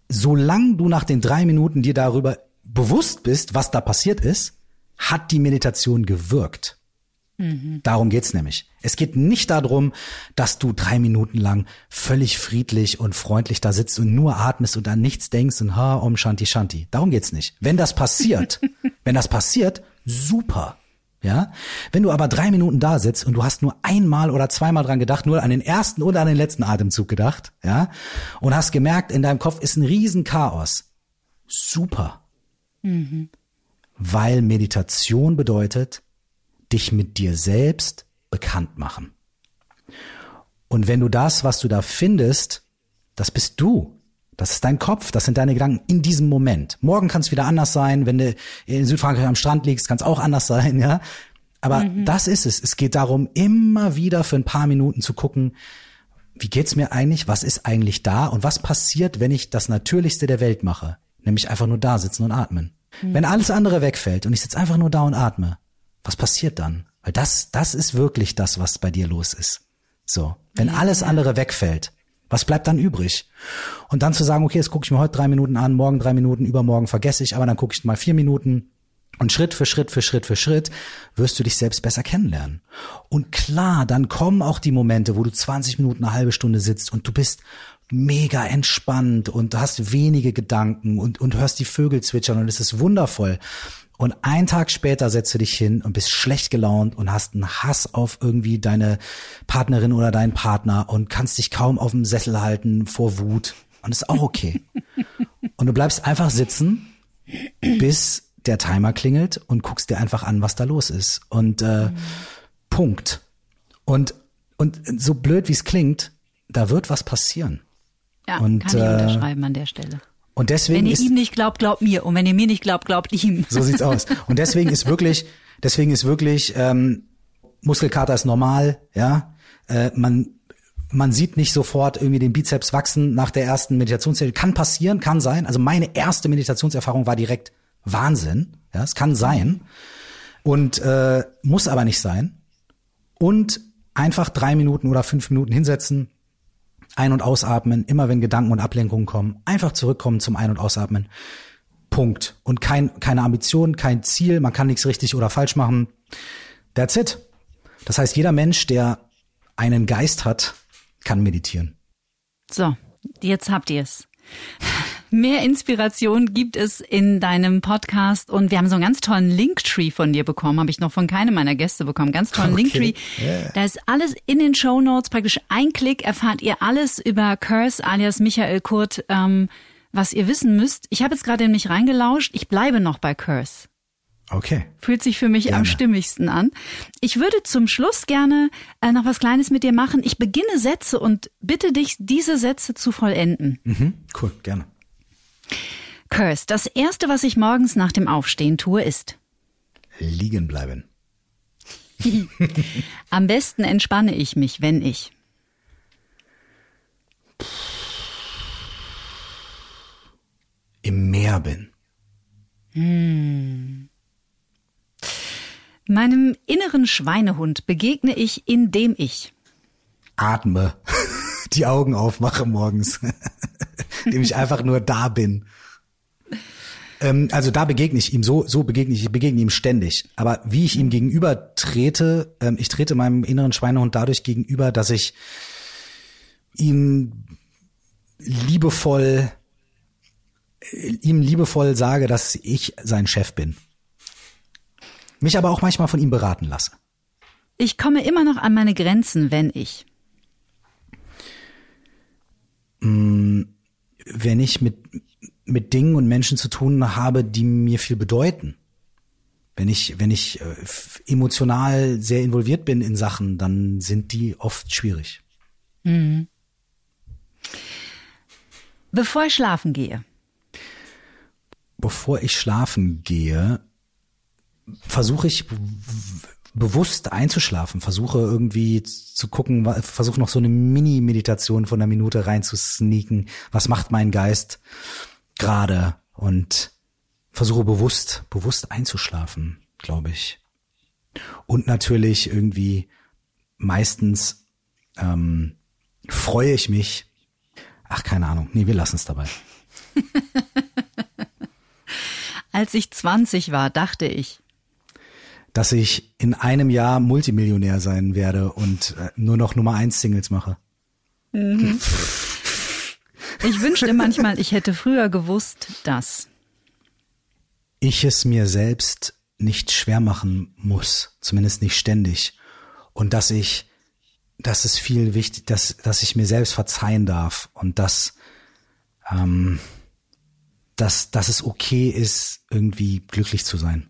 solange du nach den drei Minuten dir darüber bewusst bist, was da passiert ist, hat die Meditation gewirkt. Mhm. Darum geht's nämlich. Es geht nicht darum, dass du drei Minuten lang völlig friedlich und freundlich da sitzt und nur atmest und an nichts denkst und ha, um Shanti Shanti. Darum geht's nicht. Wenn das passiert, <laughs> wenn das passiert, super. Ja, wenn du aber drei Minuten da sitzt und du hast nur einmal oder zweimal dran gedacht, nur an den ersten oder an den letzten Atemzug gedacht, ja, und hast gemerkt, in deinem Kopf ist ein riesen Chaos. Super. Mhm. Weil Meditation bedeutet, dich mit dir selbst bekannt machen. Und wenn du das, was du da findest, das bist du. Das ist dein Kopf, das sind deine Gedanken in diesem Moment. Morgen kann es wieder anders sein, wenn du in Südfrankreich am Strand liegst, kann es auch anders sein, <laughs> ja. Aber mhm. das ist es. Es geht darum, immer wieder für ein paar Minuten zu gucken, wie geht's mir eigentlich, was ist eigentlich da und was passiert, wenn ich das Natürlichste der Welt mache, nämlich einfach nur da sitzen und atmen. Mhm. Wenn alles andere wegfällt und ich sitze einfach nur da und atme, was passiert dann? Weil das, das ist wirklich das, was bei dir los ist. So. Wenn ja, alles andere wegfällt, was bleibt dann übrig? Und dann zu sagen, okay, jetzt gucke ich mir heute drei Minuten an, morgen drei Minuten, übermorgen vergesse ich, aber dann gucke ich mal vier Minuten. Und Schritt für Schritt für Schritt für Schritt wirst du dich selbst besser kennenlernen. Und klar, dann kommen auch die Momente, wo du 20 Minuten, eine halbe Stunde sitzt und du bist mega entspannt und du hast wenige Gedanken und, und hörst die Vögel zwitschern und es ist wundervoll. Und einen Tag später setzt du dich hin und bist schlecht gelaunt und hast einen Hass auf irgendwie deine Partnerin oder deinen Partner und kannst dich kaum auf dem Sessel halten vor Wut. Und ist auch okay. <laughs> und du bleibst einfach sitzen, bis der Timer klingelt und guckst dir einfach an, was da los ist. Und äh, mhm. Punkt. Und, und so blöd wie es klingt, da wird was passieren. Ja, und, kann ich äh, unterschreiben an der Stelle. Und deswegen wenn ihr ist, ihm nicht glaubt, glaubt mir. Und wenn ihr mir nicht glaubt, glaubt ihm. So sieht's aus. Und deswegen ist wirklich, <laughs> deswegen ist wirklich ähm, Muskelkater ist normal, ja. Äh, man man sieht nicht sofort irgendwie den Bizeps wachsen nach der ersten Meditationserfahrung. Kann passieren, kann sein. Also meine erste Meditationserfahrung war direkt Wahnsinn. Ja, es kann sein und äh, muss aber nicht sein. Und einfach drei Minuten oder fünf Minuten hinsetzen, ein- und ausatmen, immer wenn Gedanken und Ablenkungen kommen, einfach zurückkommen zum Ein- und Ausatmen. Punkt. Und kein, keine Ambition, kein Ziel, man kann nichts richtig oder falsch machen. That's it. Das heißt, jeder Mensch, der einen Geist hat, kann meditieren. So, jetzt habt ihr es. Mehr Inspiration gibt es in deinem Podcast und wir haben so einen ganz tollen Linktree von dir bekommen, habe ich noch von keinem meiner Gäste bekommen. Ganz tollen okay. Linktree. Yeah. Da ist alles in den Show Notes, praktisch ein Klick erfahrt ihr alles über Curse alias Michael Kurt, ähm, was ihr wissen müsst. Ich habe jetzt gerade nämlich reingelauscht, ich bleibe noch bei Curse. Okay. Fühlt sich für mich Gerne. am stimmigsten an. Ich würde zum Schluss gerne äh, noch was Kleines mit dir machen. Ich beginne Sätze und bitte dich, diese Sätze zu vollenden. Mhm. Cool, gerne. Curse, das Erste, was ich morgens nach dem Aufstehen tue, ist. Liegen bleiben. <laughs> Am besten entspanne ich mich, wenn ich. Im Meer bin. Meinem inneren Schweinehund begegne ich, indem ich. Atme. Die Augen aufmache morgens. <laughs> Indem ich einfach nur da bin. Ähm, also da begegne ich ihm, so, so begegne ich, ich begegne ihm ständig. Aber wie ich ihm gegenüber trete, ähm, ich trete meinem inneren Schweinehund dadurch gegenüber, dass ich ihm liebevoll, ihm liebevoll sage, dass ich sein Chef bin. Mich aber auch manchmal von ihm beraten lasse. Ich komme immer noch an meine Grenzen, wenn ich. Wenn ich mit, mit Dingen und Menschen zu tun habe, die mir viel bedeuten. Wenn ich, wenn ich äh, emotional sehr involviert bin in Sachen, dann sind die oft schwierig. Bevor ich schlafen gehe. Bevor ich schlafen gehe, versuche ich bewusst einzuschlafen, versuche irgendwie zu gucken, versuche noch so eine Mini-Meditation von einer Minute rein zu sneaken. Was macht mein Geist gerade? Und versuche bewusst, bewusst einzuschlafen, glaube ich. Und natürlich irgendwie meistens ähm, freue ich mich. Ach, keine Ahnung. Nee, wir lassen es dabei. <laughs> Als ich 20 war, dachte ich. Dass ich in einem Jahr Multimillionär sein werde und äh, nur noch Nummer eins Singles mache. Ich wünschte manchmal, ich hätte früher gewusst, dass. Ich es mir selbst nicht schwer machen muss, zumindest nicht ständig. Und dass ich, das ist viel wichtig, dass, dass ich mir selbst verzeihen darf und dass, ähm, dass, dass es okay ist, irgendwie glücklich zu sein.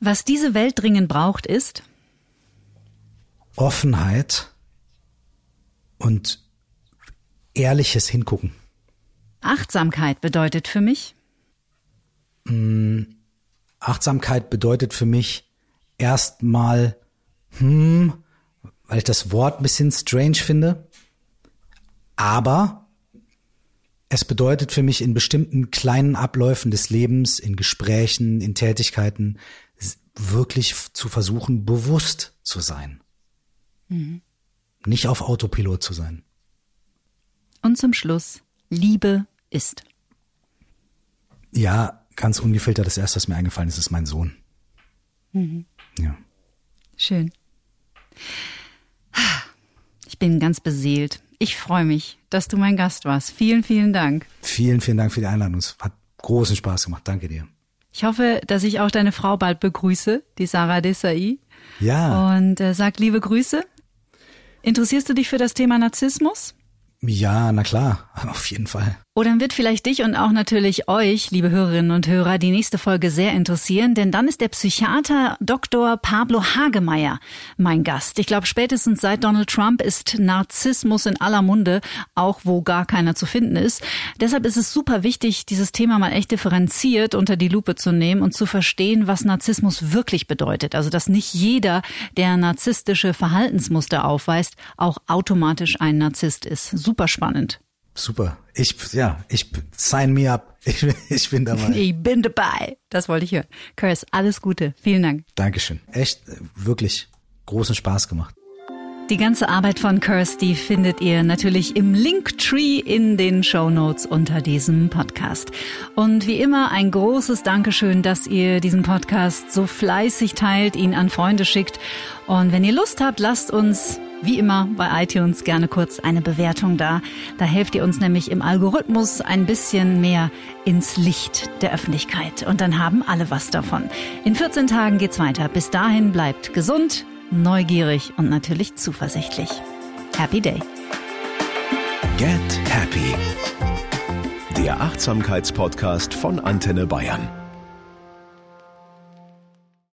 Was diese Welt dringend braucht, ist. Offenheit und ehrliches Hingucken. Achtsamkeit bedeutet für mich. Achtsamkeit bedeutet für mich erstmal, hm, weil ich das Wort ein bisschen strange finde, aber es bedeutet für mich in bestimmten kleinen Abläufen des Lebens, in Gesprächen, in Tätigkeiten, wirklich zu versuchen, bewusst zu sein. Nicht auf Autopilot zu sein. Und zum Schluss. Liebe ist. Ja, ganz ungefiltert, das erste, was mir eingefallen ist, ist mein Sohn. Ja. Schön. Ich bin ganz beseelt. Ich freue mich, dass du mein Gast warst. Vielen, vielen Dank. Vielen, vielen Dank für die Einladung. Es hat großen Spaß gemacht. Danke dir. Ich hoffe, dass ich auch deine Frau bald begrüße, die Sarah Desai. Ja, Und äh, sag liebe Grüße. Interessierst du dich für das Thema Narzissmus? ja, na klar, <laughs> auf jeden Fall. Oh, dann wird vielleicht dich und auch natürlich euch, liebe Hörerinnen und Hörer, die nächste Folge sehr interessieren, denn dann ist der Psychiater Dr. Pablo Hagemeyer mein Gast. Ich glaube, spätestens seit Donald Trump ist Narzissmus in aller Munde, auch wo gar keiner zu finden ist. Deshalb ist es super wichtig, dieses Thema mal echt differenziert unter die Lupe zu nehmen und zu verstehen, was Narzissmus wirklich bedeutet. Also, dass nicht jeder, der narzisstische Verhaltensmuster aufweist, auch automatisch ein Narzisst ist. Super spannend. Super. Ich, ja, ich, sign me up. <laughs> Ich, ich bin dabei. Ich bin dabei. Das wollte ich hören. Curse, alles Gute. Vielen Dank. Dankeschön. Echt, äh, wirklich großen Spaß gemacht. Die ganze Arbeit von Kirsty findet ihr natürlich im Linktree in den Show Notes unter diesem Podcast. Und wie immer ein großes Dankeschön, dass ihr diesen Podcast so fleißig teilt, ihn an Freunde schickt. Und wenn ihr Lust habt, lasst uns wie immer bei iTunes gerne kurz eine Bewertung da. Da helft ihr uns nämlich im Algorithmus ein bisschen mehr ins Licht der Öffentlichkeit. Und dann haben alle was davon. In 14 Tagen geht's weiter. Bis dahin bleibt gesund, neugierig und natürlich zuversichtlich. Happy Day. Get Happy. Der Achtsamkeitspodcast von Antenne Bayern.